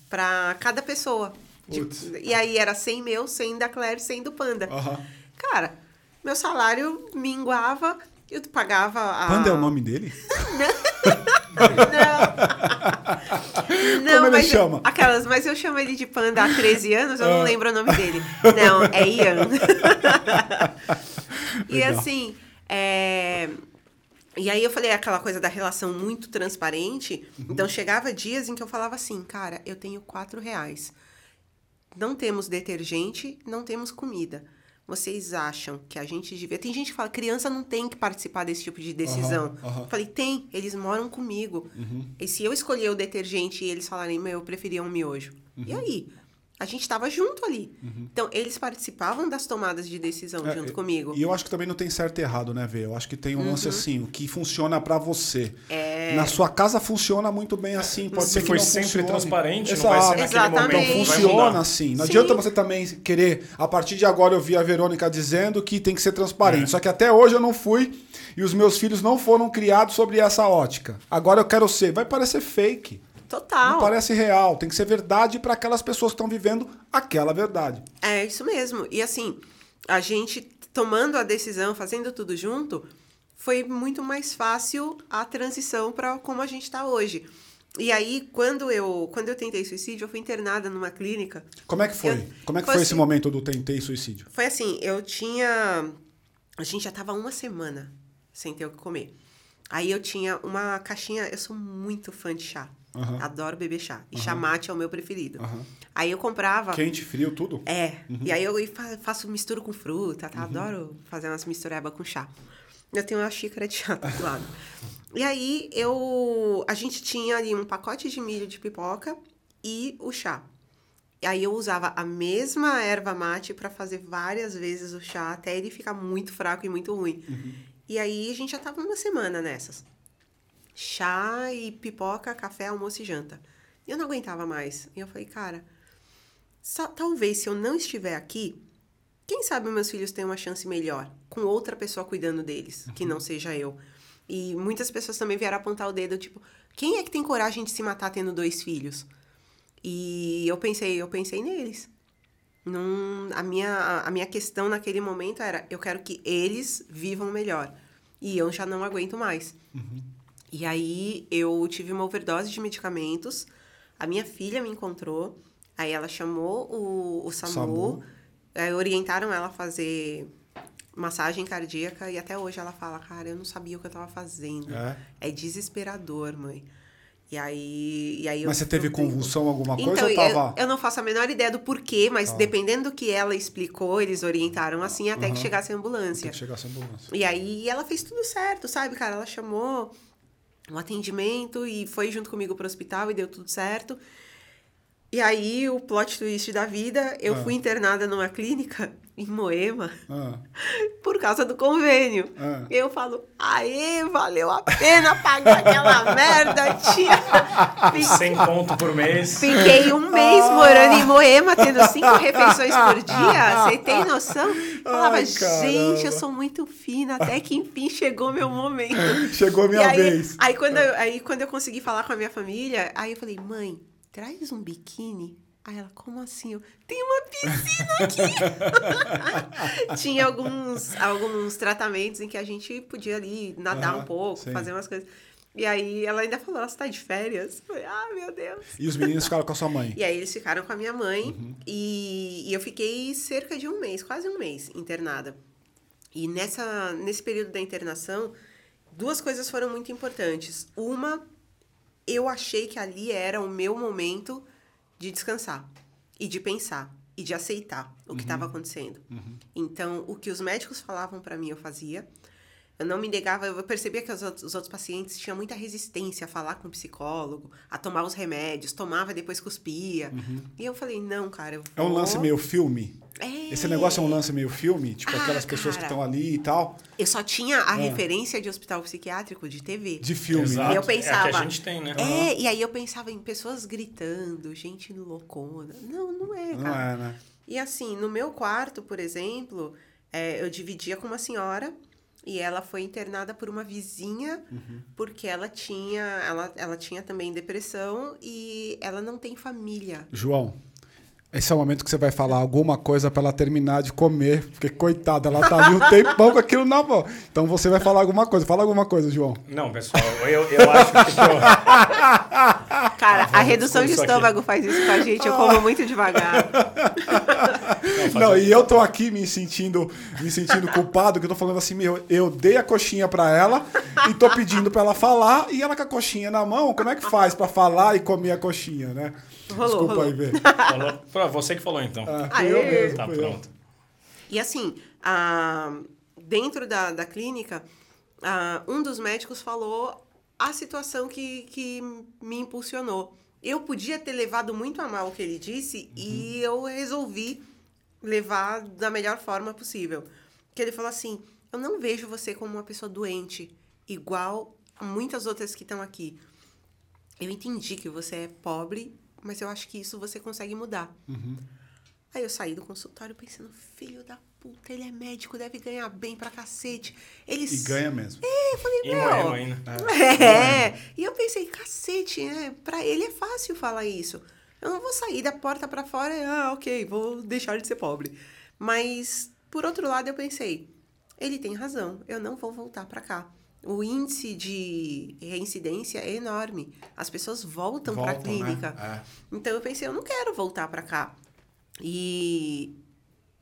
Speaker 3: pra cada pessoa. De-
Speaker 1: Uhum.
Speaker 3: E aí era 100 meu, 100 da Claire, 100 do Panda.
Speaker 1: Aham.
Speaker 3: Cara, meu salário minguava, eu pagava a...
Speaker 1: Panda é o nome dele?
Speaker 3: Não,
Speaker 1: Como ele
Speaker 3: mas
Speaker 1: chama?
Speaker 3: Aquelas, mas eu chamo ele de Panda há 13 anos, eu
Speaker 1: Ah.
Speaker 3: não lembro o nome dele. Não, é Ian. e assim, é, e aí eu falei aquela coisa da relação muito transparente.
Speaker 1: Uhum.
Speaker 3: Então chegava dias em que eu falava assim, cara, eu tenho quatro reais. Não temos detergente, não temos comida. Vocês acham que a gente devia. Tem gente que fala, criança não tem que participar desse tipo de decisão.
Speaker 1: Aham.
Speaker 3: Eu falei, tem, eles moram comigo. E se eu escolher o detergente e eles falarem, meu, eu preferia um miojo.
Speaker 1: Uhum.
Speaker 3: E aí? A gente estava junto ali. Então, eles participavam das tomadas de decisão
Speaker 1: É,
Speaker 3: junto
Speaker 1: e-
Speaker 3: comigo.
Speaker 1: E eu acho que também não tem certo e errado, né, Vê? Eu acho que tem um
Speaker 3: Uhum.
Speaker 1: lance assim, o que funciona pra você.
Speaker 3: É.
Speaker 1: Na sua casa funciona muito bem assim. Pode
Speaker 2: Se
Speaker 1: ser que
Speaker 2: foi
Speaker 1: não
Speaker 2: sempre
Speaker 1: funcione.
Speaker 2: transparente,
Speaker 1: Exato.
Speaker 2: não vai ser naquele
Speaker 3: Exatamente.
Speaker 2: momento.
Speaker 1: Então funciona assim. Não
Speaker 3: Sim.
Speaker 1: adianta você também querer. A partir de agora eu vi a Verônica dizendo que tem que ser transparente.
Speaker 2: É.
Speaker 1: Só que até hoje eu não fui e os meus filhos não foram criados sobre essa ótica. Agora eu quero ser. Vai parecer fake.
Speaker 3: Total.
Speaker 1: Não parece real. Tem que ser verdade para aquelas pessoas que estão vivendo aquela verdade.
Speaker 3: É isso mesmo. E assim, a gente tomando a decisão, fazendo tudo junto, foi muito mais fácil a transição para como a gente está hoje. E aí, quando eu, quando eu tentei suicídio, eu fui internada numa clínica.
Speaker 1: Como é que foi?
Speaker 3: Eu-
Speaker 1: Como é que
Speaker 3: foi
Speaker 1: foi esse
Speaker 3: assim-
Speaker 1: momento do tentei suicídio?
Speaker 3: Foi assim, eu tinha. A gente já tava uma semana sem ter o que comer. Aí eu tinha uma caixinha. Eu sou muito fã de chá.
Speaker 1: Aham.
Speaker 3: Adoro beber chá. E chá mate é o meu preferido.
Speaker 1: Aham.
Speaker 3: Aí eu comprava.
Speaker 1: Quente, frio, tudo?
Speaker 3: É. E aí eu fa- faço mistura com fruta, tá? Adoro fazer umas mistureba com chá. Eu tenho uma xícara de chá do lado. E aí eu. A gente tinha ali um pacote de milho de pipoca e o chá. E aí eu usava a mesma erva mate pra fazer várias vezes o chá até ele ficar muito fraco e muito ruim. E aí a gente já tava uma semana nessas. Chá e pipoca, café, almoço e janta. E eu não aguentava mais. E eu falei, cara, só- talvez se eu não estiver aqui, quem sabe meus filhos têm uma chance melhor com outra pessoa cuidando deles, que não seja eu. E muitas pessoas também vieram apontar o dedo, tipo, quem é que tem coragem de se matar tendo dois filhos? E eu pensei, eu pensei neles. Num, a, minha, a minha questão naquele momento era, eu quero que eles vivam melhor. E eu já não aguento mais. E aí eu tive uma overdose de medicamentos. A minha filha me encontrou. Aí ela chamou o, o SAMU.
Speaker 1: SAMU.
Speaker 3: Aí orientaram ela a fazer massagem cardíaca. E até hoje ela fala, cara, eu não sabia o que eu tava fazendo.
Speaker 1: É?
Speaker 3: É desesperador, mãe. E aí, e aí
Speaker 1: Mas você teve convulsão, alguma coisa
Speaker 3: então,
Speaker 1: ou tava.
Speaker 3: eu, eu não faço a menor ideia do porquê, mas dependendo do que ela explicou, eles orientaram assim até que chegasse a ambulância.
Speaker 1: que chegar essa ambulância.
Speaker 3: E aí ela fez tudo certo, sabe, cara? Ela chamou um atendimento e foi junto comigo pro hospital e deu tudo certo. E aí, o plot twist da vida, eu
Speaker 1: Ah.
Speaker 3: fui internada numa clínica em Moema
Speaker 1: Ah,
Speaker 3: por causa do convênio.
Speaker 1: Ah.
Speaker 3: Eu falo, aê, valeu a pena pagar aquela merda, tia.
Speaker 2: Sem ponto por mês.
Speaker 3: Fiquei um mês morando em Moema, tendo cinco refeições por dia. Você tem noção? Falava,
Speaker 1: Ai,
Speaker 3: gente, eu sou muito fina, até que enfim chegou meu momento.
Speaker 1: Chegou a minha
Speaker 3: E aí,
Speaker 1: vez.
Speaker 3: Aí quando, eu, aí quando eu consegui falar com a minha família, aí eu falei, mãe, traz um biquíni. Aí ela, como assim? Eu, tem uma piscina aqui! Tinha alguns, alguns tratamentos em que a gente podia ali nadar um pouco,
Speaker 1: sim.
Speaker 3: fazer umas coisas. E aí ela ainda falou, você tá de férias? Eu falei, ah, meu Deus.
Speaker 1: E os meninos ficaram com a sua mãe.
Speaker 3: E aí eles ficaram com a minha mãe
Speaker 1: Uhum.
Speaker 3: e, e eu fiquei cerca de um mês, quase um mês internada. E nessa, nesse período da internação, duas coisas foram muito importantes. Uma, eu achei que ali era o meu momento de descansar e de pensar e de aceitar o que estava acontecendo. Então, o que os médicos falavam para mim, eu fazia. Eu não me negava, eu percebia que os outros, os outros pacientes tinham muita resistência a falar com o psicólogo, a tomar os remédios, tomava e depois cuspia. E eu falei, não, cara, eu
Speaker 1: É um
Speaker 3: vou-
Speaker 1: lance meio filme?
Speaker 3: É.
Speaker 1: Esse negócio é um lance meio filme? Tipo,
Speaker 3: Ah,
Speaker 1: aquelas pessoas que estão ali e tal.
Speaker 3: Eu só tinha a referência de hospital psiquiátrico de TV.
Speaker 1: De filme,
Speaker 2: Exato.
Speaker 1: né?
Speaker 3: E eu pensava.
Speaker 2: É a que a gente tem, né?
Speaker 3: É, e aí eu pensava em pessoas gritando, gente loucona. Não, não é,
Speaker 1: Não
Speaker 3: cara.
Speaker 1: é, né?
Speaker 3: E assim, no meu quarto, por exemplo, é, eu dividia com uma senhora e ela foi internada por uma vizinha
Speaker 1: Uhum.
Speaker 3: porque ela tinha, ela, ela tinha também depressão e ela não tem família.
Speaker 1: João, esse é o momento que você vai falar alguma coisa pra ela terminar de comer, porque coitada, ela tá ali um tempão com aquilo na mão. Então você vai falar alguma coisa. Fala alguma coisa, João.
Speaker 2: Não, pessoal, eu, eu acho que. eu-
Speaker 3: Cara, a redução de estômago faz isso com a gente, eu como muito devagar.
Speaker 1: Não, e eu tô aqui me sentindo, me sentindo culpado, que eu tô falando assim, meu, eu dei a coxinha pra ela e tô pedindo pra ela falar, e ela com a coxinha na mão, como é que faz pra falar e comer a coxinha, né?
Speaker 3: Rolou,
Speaker 1: Desculpa
Speaker 3: rolou.
Speaker 1: aí, Vê.
Speaker 2: Falou. Você que falou então.
Speaker 1: Ah, fui eu mesmo,
Speaker 2: tá pronto.
Speaker 3: E assim, ah, dentro da, da clínica, ah, um dos médicos falou a situação que, que me impulsionou. Eu podia ter levado muito a mal o que ele disse e eu resolvi levar da melhor forma possível. Que ele falou assim: Eu não vejo você como uma pessoa doente, igual muitas outras que estão aqui. Eu entendi que você é pobre, mas eu acho que isso você consegue mudar. Aí eu saí do consultório pensando, filho da puta, ele é médico, deve ganhar bem pra cacete. Ele
Speaker 1: E ganha mesmo.
Speaker 3: É, eu falei,
Speaker 2: E
Speaker 3: meu.
Speaker 2: ainda.
Speaker 3: É. E eu pensei, cacete, né? Pra ele é fácil falar isso. Eu não vou sair da porta pra fora e, ah, ok, vou deixar de ser pobre. Mas, por outro lado, eu pensei, ele tem razão, eu não vou voltar pra cá. O índice de reincidência é enorme. As pessoas voltam,
Speaker 1: Voltam, né?
Speaker 3: clínica.
Speaker 1: É.
Speaker 3: Então eu pensei, eu não quero voltar pra cá. E.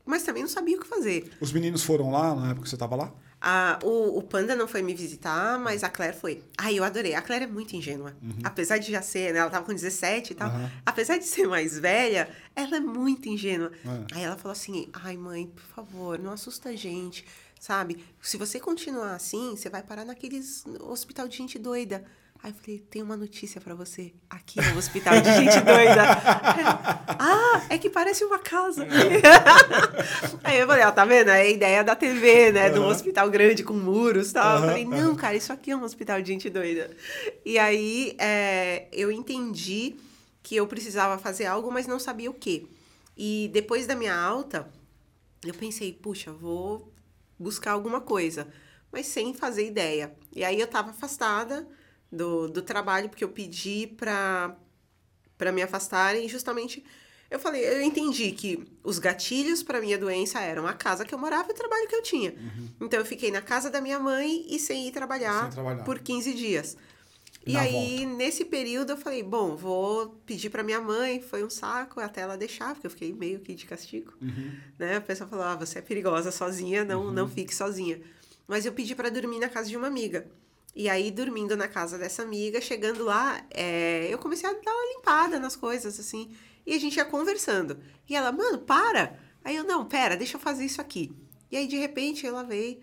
Speaker 3: Mas também não sabia o que fazer.
Speaker 1: Os meninos foram lá na época que você tava lá?
Speaker 3: A, o, o Panda não foi me visitar, mas a Claire foi. Ai, eu adorei. A Claire é muito ingênua. Apesar de já ser, né? Ela tava com 17 e tal.
Speaker 1: Uhum.
Speaker 3: Apesar de ser mais velha, ela é muito ingênua.
Speaker 1: É.
Speaker 3: Aí ela falou assim: ai, mãe, por favor, não assusta a gente. Sabe? Se você continuar assim, você vai parar naqueles hospital de gente doida. Aí eu falei, tem uma notícia pra você. Aqui é um hospital de gente doida. ah, é que parece uma casa. Aí eu falei, ó, tá vendo? É a ideia da TV, né? De um hospital grande com muros e tal. Eu falei, não, cara, isso aqui é um hospital de gente doida. E aí é, eu entendi que eu precisava fazer algo, mas não sabia o quê. E depois da minha alta, eu pensei, puxa, vou buscar alguma coisa, mas sem fazer ideia. E aí eu tava afastada do, do trabalho, porque eu pedi pra, pra me afastarem, e justamente eu falei, eu entendi que os gatilhos para minha doença eram a casa que eu morava e o trabalho que eu tinha. Então eu fiquei na casa da minha mãe e sem ir trabalhar,
Speaker 1: Sem trabalhar.
Speaker 3: por 15 dias. E
Speaker 1: Na
Speaker 3: aí, nesse período, eu falei, bom, vou pedir pra minha mãe. Foi um saco até ela deixar, porque eu fiquei meio que de castigo. Né? A pessoa falou, ah, você é perigosa sozinha, não, não fique sozinha. Mas eu pedi pra dormir na casa de uma amiga. E aí, dormindo na casa dessa amiga, chegando lá, é, eu comecei a dar uma limpada nas coisas, assim. E a gente ia conversando. E ela, mano, para! Aí eu, não, pera, deixa eu fazer isso aqui. E aí, de repente, eu lavei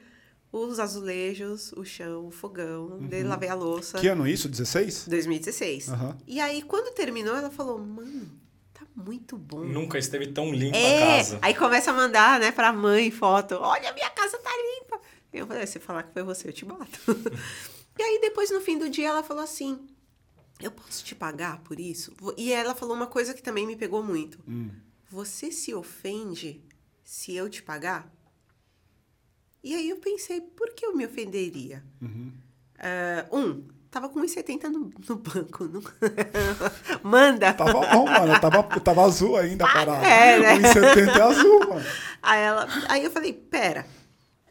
Speaker 3: os azulejos, o chão, o fogão, daí lavei a louça.
Speaker 1: Que ano isso? 16?
Speaker 3: 2016.
Speaker 1: Aham.
Speaker 3: E aí, quando terminou, ela falou, mano, tá muito bom.
Speaker 2: Nunca esteve tão limpa a
Speaker 3: É,
Speaker 2: casa.
Speaker 3: aí começa a mandar, né, pra mãe foto. Olha, minha casa tá limpa. Eu falei, se falar que foi você, eu te mato. e aí, depois, no fim do dia, ela falou assim, eu posso te pagar por isso? E ela falou uma coisa que também me pegou muito. Você se ofende se eu te pagar? E aí eu pensei, por que eu me ofenderia? Ah, um, tava com 1,70 no, no banco. não- Manda!
Speaker 1: Tava bom, mano. Tava, tava azul ainda a parada.
Speaker 3: É, né?
Speaker 1: 1,70 é azul, mano.
Speaker 3: Aí, ela, aí eu falei, pera,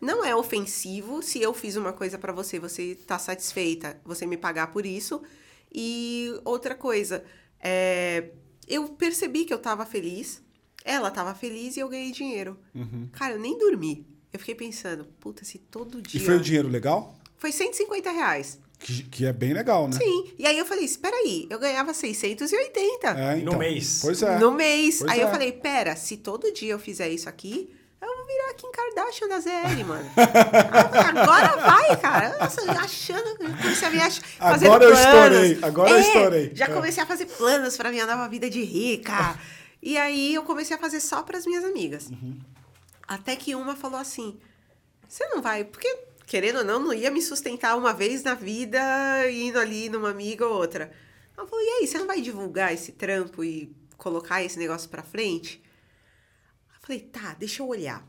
Speaker 3: não é ofensivo se eu fiz uma coisa pra você, você tá satisfeita, você me pagar por isso. E outra coisa, é, eu percebi que eu tava feliz, ela tava feliz e eu ganhei dinheiro. Cara, eu nem dormi. Eu fiquei pensando, puta, se todo
Speaker 1: E
Speaker 3: dia...
Speaker 1: foi o dinheiro legal?
Speaker 3: Foi 150 reais.
Speaker 1: Que, que é bem legal, né?
Speaker 3: Sim. E aí eu falei, espera aí, eu ganhava 680
Speaker 1: É, então.
Speaker 2: No mês.
Speaker 1: Pois é.
Speaker 3: no mês.
Speaker 1: Pois
Speaker 3: aí eu
Speaker 1: é.
Speaker 3: falei, pera, se todo dia eu fizer isso aqui, eu vou virar Kim Kardashian da ZL, mano. Eu agora vai, cara. Nossa, achando, comecei a me ach... fazer
Speaker 1: Agora eu
Speaker 3: planos.
Speaker 1: estourei, agora eu
Speaker 3: É,
Speaker 1: estourei.
Speaker 3: Já
Speaker 1: É.
Speaker 3: comecei a fazer planos pra minha nova vida de rica. E aí eu comecei a fazer só pras minhas amigas.
Speaker 1: Uhum.
Speaker 3: Até que uma falou assim, você não vai, porque querendo ou não, não ia me sustentar uma vez na vida indo ali numa amiga ou outra. Ela falou, e aí, você não vai divulgar esse trampo e colocar esse negócio pra frente? Eu falei, tá, deixa eu olhar.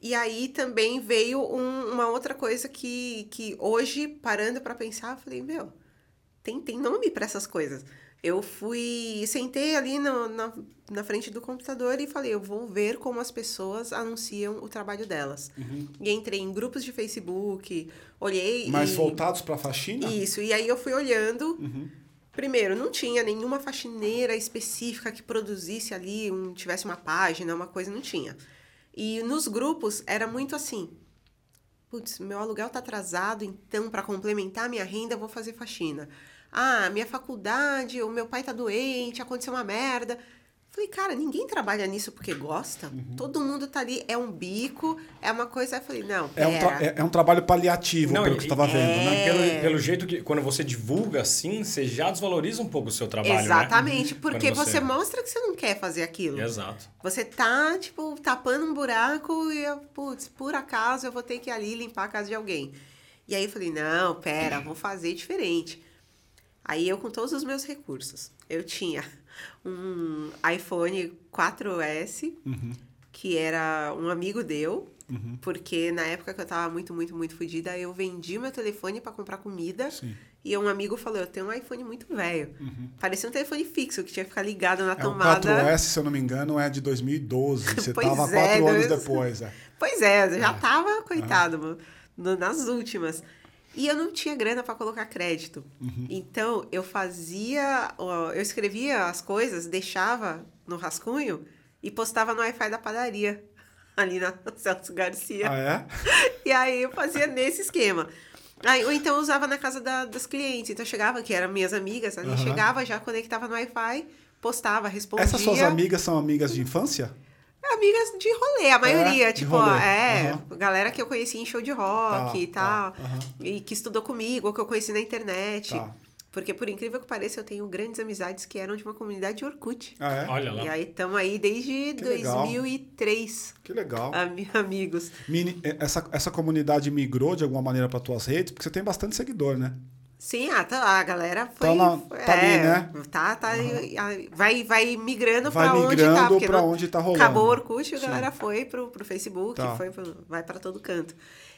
Speaker 3: E aí também veio um- uma outra coisa que, que hoje, parando pra pensar, eu falei, meu, tem, tem nome pra essas coisas. Eu fui, sentei ali no- na, na frente do computador e falei, eu vou ver como as pessoas anunciam o trabalho delas. E entrei em grupos de Facebook, olhei
Speaker 1: Mais
Speaker 3: e...
Speaker 1: voltados pra faxina?
Speaker 3: Isso, e aí eu fui olhando. Primeiro, não tinha nenhuma faxineira específica que produzisse ali, um, tivesse uma página, uma coisa, não tinha. E nos grupos era muito assim. Putz, meu aluguel tá atrasado, então para complementar minha renda eu vou fazer faxina. Ah, minha faculdade, o meu pai tá doente, aconteceu uma merda. Falei, cara, ninguém trabalha nisso porque gosta. Todo mundo tá ali, é um bico, é uma coisa. Eu falei, não,
Speaker 1: É um, é- é um trabalho paliativo,
Speaker 2: Não,
Speaker 1: pelo
Speaker 2: e-
Speaker 1: que você estava vendo, né?
Speaker 3: É.
Speaker 2: Pelo, pelo jeito que quando você divulga assim, você já desvaloriza um pouco o seu trabalho,
Speaker 3: Exatamente,
Speaker 2: né?
Speaker 3: porque
Speaker 2: Quando
Speaker 3: você... mostra que você não quer fazer aquilo.
Speaker 2: Exato.
Speaker 3: Você tá, tipo, tapando um buraco e, eu, putz, por acaso eu vou ter que ir ali limpar a casa de alguém. E aí eu falei, não, pera, vou fazer diferente. Aí eu com todos os meus recursos. Eu tinha um iPhone 4S,
Speaker 1: Uhum.
Speaker 3: que era um amigo deu, porque na época que eu tava muito, muito, muito fodida, eu vendi meu telefone pra comprar comida.
Speaker 1: Sim.
Speaker 3: E um amigo falou, eu tenho um iPhone muito velho. Parecia um telefone fixo, que tinha que ficar ligado na
Speaker 1: É, o
Speaker 3: tomada.
Speaker 1: 4S, se eu não me engano, é de 2012. Você
Speaker 3: Pois
Speaker 1: tava
Speaker 3: é,
Speaker 1: quatro anos
Speaker 3: dois-
Speaker 1: depois. É.
Speaker 3: Pois é, eu já tava, coitado, mano, no- nas últimas. E eu não tinha grana pra colocar crédito.
Speaker 1: Uhum.
Speaker 3: Então, eu fazia, eu escrevia as coisas, deixava no rascunho e postava no Wi-Fi da padaria, ali na Celso Garcia.
Speaker 1: Ah, é?
Speaker 3: E aí eu fazia nesse esquema. Aí, ou então eu usava na casa da- das clientes. Então eu chegava, que eram minhas amigas, ali
Speaker 1: Aham.
Speaker 3: chegava, já conectava no Wi-Fi, postava, respondia.
Speaker 1: Essas suas amigas são amigas de infância?
Speaker 3: Amigas de rolê, a maioria.
Speaker 1: É,
Speaker 3: tipo,
Speaker 1: rolê,
Speaker 3: é,
Speaker 1: aham.
Speaker 3: galera que eu conheci em show de rock
Speaker 1: Tá,
Speaker 3: e tal.
Speaker 1: tá, aham.
Speaker 3: E que estudou comigo, ou que eu conheci na internet.
Speaker 1: Tá.
Speaker 3: Porque, por incrível que pareça, eu tenho grandes amizades que eram de uma comunidade de Orkut.
Speaker 1: Ah, é?
Speaker 2: Olha lá.
Speaker 3: E aí estamos aí desde
Speaker 1: Que legal.
Speaker 3: 2003,
Speaker 1: Que legal.
Speaker 3: ami- amigos.
Speaker 1: Mini- essa, essa comunidade migrou de alguma maneira para tuas redes? Porque você tem bastante seguidor, né?
Speaker 3: Sim, ah, tá, a galera foi.
Speaker 1: Tá lá- tá ali,
Speaker 3: é,
Speaker 1: né?
Speaker 3: Tá, tá. Vai, vai migrando
Speaker 1: Vai
Speaker 3: pra onde tá.
Speaker 1: migrando pra
Speaker 3: não-
Speaker 1: onde tá rolando.
Speaker 3: Acabou o Orkut, a galera foi pro, pro Facebook,
Speaker 1: Tá.
Speaker 3: foi pro- vai pra todo canto.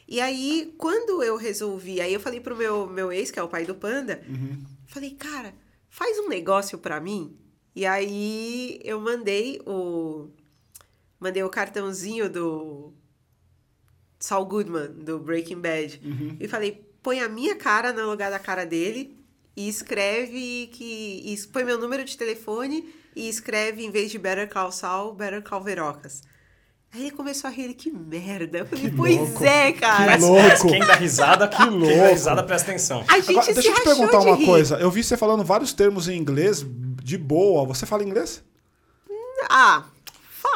Speaker 3: E aí, quando eu resolvi, aí eu falei pro meu, meu ex, que é o pai do Panda,
Speaker 1: Uhum.
Speaker 3: falei, cara, faz um negócio pra mim. E aí eu mandei o. Mandei o cartãozinho do Saul Goodman, do Breaking Bad.
Speaker 1: Uhum.
Speaker 3: E falei, põe a minha cara no lugar da cara dele e escreve que. E põe meu número de telefone e escreve, em vez de Better Call Saul, Better Call Verocas. Aí ele começou a rir, ele, que merda. Eu falei,
Speaker 1: Que
Speaker 3: pois
Speaker 1: louco,
Speaker 3: é, cara.
Speaker 2: Mas,
Speaker 1: louco.
Speaker 2: quem dá risada, que Quem
Speaker 1: louco.
Speaker 2: dá risada, presta atenção.
Speaker 3: A gente
Speaker 1: Agora,
Speaker 3: se
Speaker 1: deixa eu te perguntar uma
Speaker 3: rir.
Speaker 1: coisa. Eu vi você falando vários termos em inglês de boa. Você fala inglês?
Speaker 3: Ah,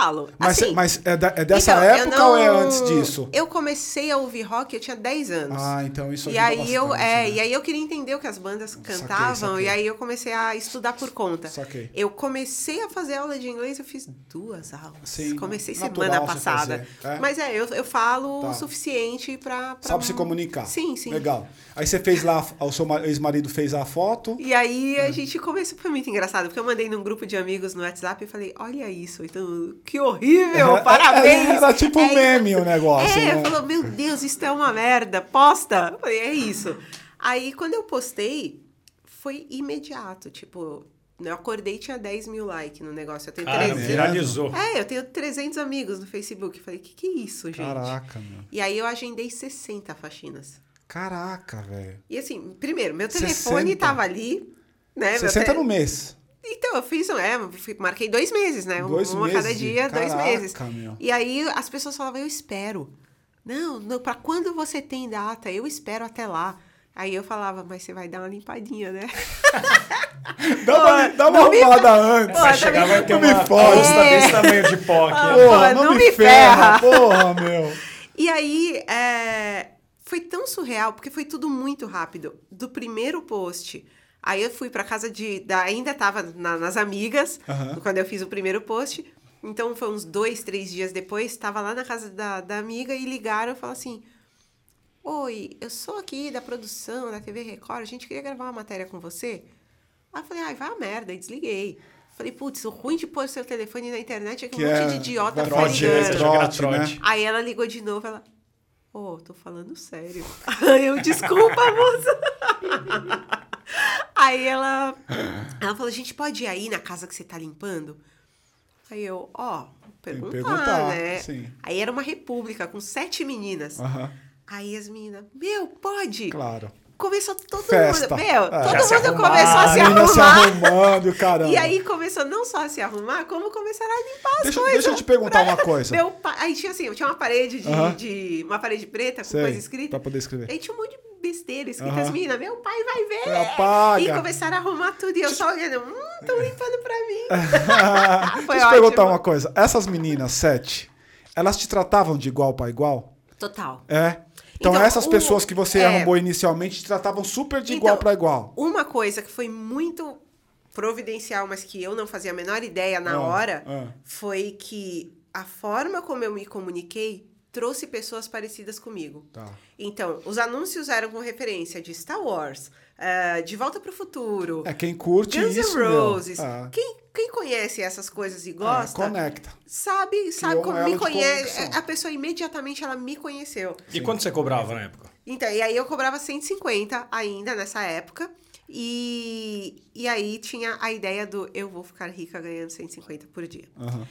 Speaker 3: falo.
Speaker 1: Mas,
Speaker 3: assim,
Speaker 1: mas é, da- é dessa
Speaker 3: então, eu
Speaker 1: época
Speaker 3: não-
Speaker 1: ou é antes disso?
Speaker 3: Eu comecei a ouvir rock, eu tinha 10 anos.
Speaker 1: Ah, então isso
Speaker 3: e aí eu
Speaker 1: bastante,
Speaker 3: é,
Speaker 1: né?
Speaker 3: e aí eu queria entender o que as bandas cantavam
Speaker 1: saquei.
Speaker 3: e aí eu comecei a estudar por conta.
Speaker 1: Saquei.
Speaker 3: Eu comecei a fazer aula de inglês, eu fiz duas aulas.
Speaker 1: Sim,
Speaker 3: comecei semana passada.
Speaker 1: é.
Speaker 3: Mas é, eu, eu falo
Speaker 1: Tá.
Speaker 3: o suficiente pra, pra
Speaker 1: Sabe se comunicar.
Speaker 3: Sim, sim.
Speaker 1: Legal. Aí você fez lá, o seu ma- ex-marido fez a foto.
Speaker 3: E aí
Speaker 1: É.
Speaker 3: a gente começou, foi muito engraçado, porque eu mandei num grupo de amigos no WhatsApp e falei, olha isso, então, que horrível,
Speaker 1: É,
Speaker 3: parabéns.
Speaker 1: Era tipo um
Speaker 3: É
Speaker 1: meme o negócio,
Speaker 3: É,
Speaker 1: né?
Speaker 3: falou, meu Deus, isso é uma merda, posta. Eu falei, é isso. Aí, quando eu postei, foi imediato, tipo, eu acordei e tinha 10 mil likes no negócio. Eu tenho
Speaker 2: Cara,
Speaker 3: 300.
Speaker 2: viralizou.
Speaker 3: É, eu tenho 300 amigos no Facebook. Eu falei, que que é isso, gente?
Speaker 1: Caraca, meu.
Speaker 3: E aí eu agendei 60 faxinas.
Speaker 1: Caraca, velho.
Speaker 3: E assim, primeiro, meu telefone
Speaker 1: 60?
Speaker 3: tava ali, né? meu
Speaker 1: 60
Speaker 3: te-
Speaker 1: no mês.
Speaker 3: Então, eu fiz, é, marquei dois meses, né?
Speaker 1: Dois
Speaker 3: Uma
Speaker 1: meses?
Speaker 3: cada dia, dois
Speaker 1: Caraca,
Speaker 3: meses.
Speaker 1: meu.
Speaker 3: E aí as pessoas falavam, eu espero. Não, não para quando você tem data, eu espero até lá. Aí eu falava, mas você vai dar uma limpadinha, né?
Speaker 1: Dá uma, dá uma arrumada antes.
Speaker 3: Pô,
Speaker 2: Vai
Speaker 3: tá
Speaker 2: chegar, vai ter
Speaker 1: Não me
Speaker 2: uma
Speaker 3: É.
Speaker 2: desse tamanho de pó aqui.
Speaker 3: Ah.
Speaker 1: Porra,
Speaker 3: Pô,
Speaker 1: não,
Speaker 3: não
Speaker 1: me
Speaker 3: me
Speaker 1: ferra.
Speaker 3: ferra.
Speaker 1: Porra, meu.
Speaker 3: E aí, é, foi tão surreal, porque foi tudo muito rápido. Do primeiro post, aí eu fui pra casa de. Da, ainda tava na- nas amigas,
Speaker 1: Aham.
Speaker 3: quando eu fiz o primeiro post. Então, foi uns dois, três dias depois, tava lá na casa da, da amiga e ligaram e falaram assim: Oi, eu sou aqui da produção da TV Record, a gente queria gravar uma matéria com você. Aí eu falei, ai, vai a merda, e desliguei. Falei, putz, o ruim de pôr seu telefone na internet é que,
Speaker 1: Que
Speaker 3: um monte
Speaker 1: é-
Speaker 3: de idiota
Speaker 1: vai
Speaker 3: fica
Speaker 2: né?
Speaker 3: ligando.
Speaker 2: Na
Speaker 1: Trote, né?
Speaker 3: Aí ela ligou de novo, ela. Ô, tô falando sério. Aí eu, desculpa, moça. Aí ela. Ela falou, a gente pode ir aí na casa que você tá limpando? Aí eu, ó, perguntar,
Speaker 1: perguntar,
Speaker 3: né?
Speaker 1: sim.
Speaker 3: Aí era uma república com sete meninas.
Speaker 1: Aham,
Speaker 3: Aí as meninas, meu, pode?
Speaker 1: claro.
Speaker 3: Começou todo
Speaker 1: Festa.
Speaker 3: mundo. Meu,
Speaker 1: É.
Speaker 3: todo mundo começou a se
Speaker 1: A menina se
Speaker 3: arrumar.
Speaker 1: arrumando, caramba.
Speaker 3: E aí começou não só a se arrumar, como começaram a limpar as
Speaker 1: Deixa-
Speaker 3: coisas.
Speaker 1: deixa eu te perguntar uma coisa.
Speaker 3: Meu pai, aí tinha assim, tinha uma parede de,
Speaker 1: Aham.
Speaker 3: de- uma parede preta com
Speaker 1: Sei,
Speaker 3: coisa escrita.
Speaker 1: pra poder escrever.
Speaker 3: Aí tinha um monte de besteira escrita.
Speaker 1: Aham.
Speaker 3: As meninas, meu pai vai ver.
Speaker 1: Apaga.
Speaker 3: E começaram a arrumar tudo. E eu só olhando, hum, tão limpando pra mim. Foi
Speaker 1: Deixa eu te perguntar uma coisa. Essas meninas, sete, elas te tratavam de igual para igual?
Speaker 3: Total.
Speaker 1: É? Então,
Speaker 3: Então,
Speaker 1: essas
Speaker 3: o-
Speaker 1: pessoas que você
Speaker 3: é.
Speaker 1: arrumou inicialmente te tratavam super de
Speaker 3: Então,
Speaker 1: igual para igual.
Speaker 3: Uma coisa que foi muito providencial, mas que eu não fazia a menor ideia na
Speaker 1: Ah,
Speaker 3: hora,
Speaker 1: ah.
Speaker 3: foi que a forma como eu me comuniquei trouxe pessoas parecidas comigo.
Speaker 1: Tá.
Speaker 3: Então, os anúncios eram com referência de Star Wars, eh, De Volta para o Futuro,
Speaker 1: É, quem curte
Speaker 3: Guns
Speaker 1: isso,
Speaker 3: N'
Speaker 1: meu,
Speaker 3: Roses.
Speaker 1: é.
Speaker 3: Quem, quem conhece essas coisas e
Speaker 1: É,
Speaker 3: gosta,
Speaker 1: conecta.
Speaker 3: sabe, sabe como me conhece. A pessoa imediatamente ela me conheceu.
Speaker 2: E quanto você cobrava na época?
Speaker 3: Então, e aí eu cobrava 150 ainda nessa época. E, e aí tinha a ideia do eu vou ficar rica ganhando 150 por dia.
Speaker 1: Aham.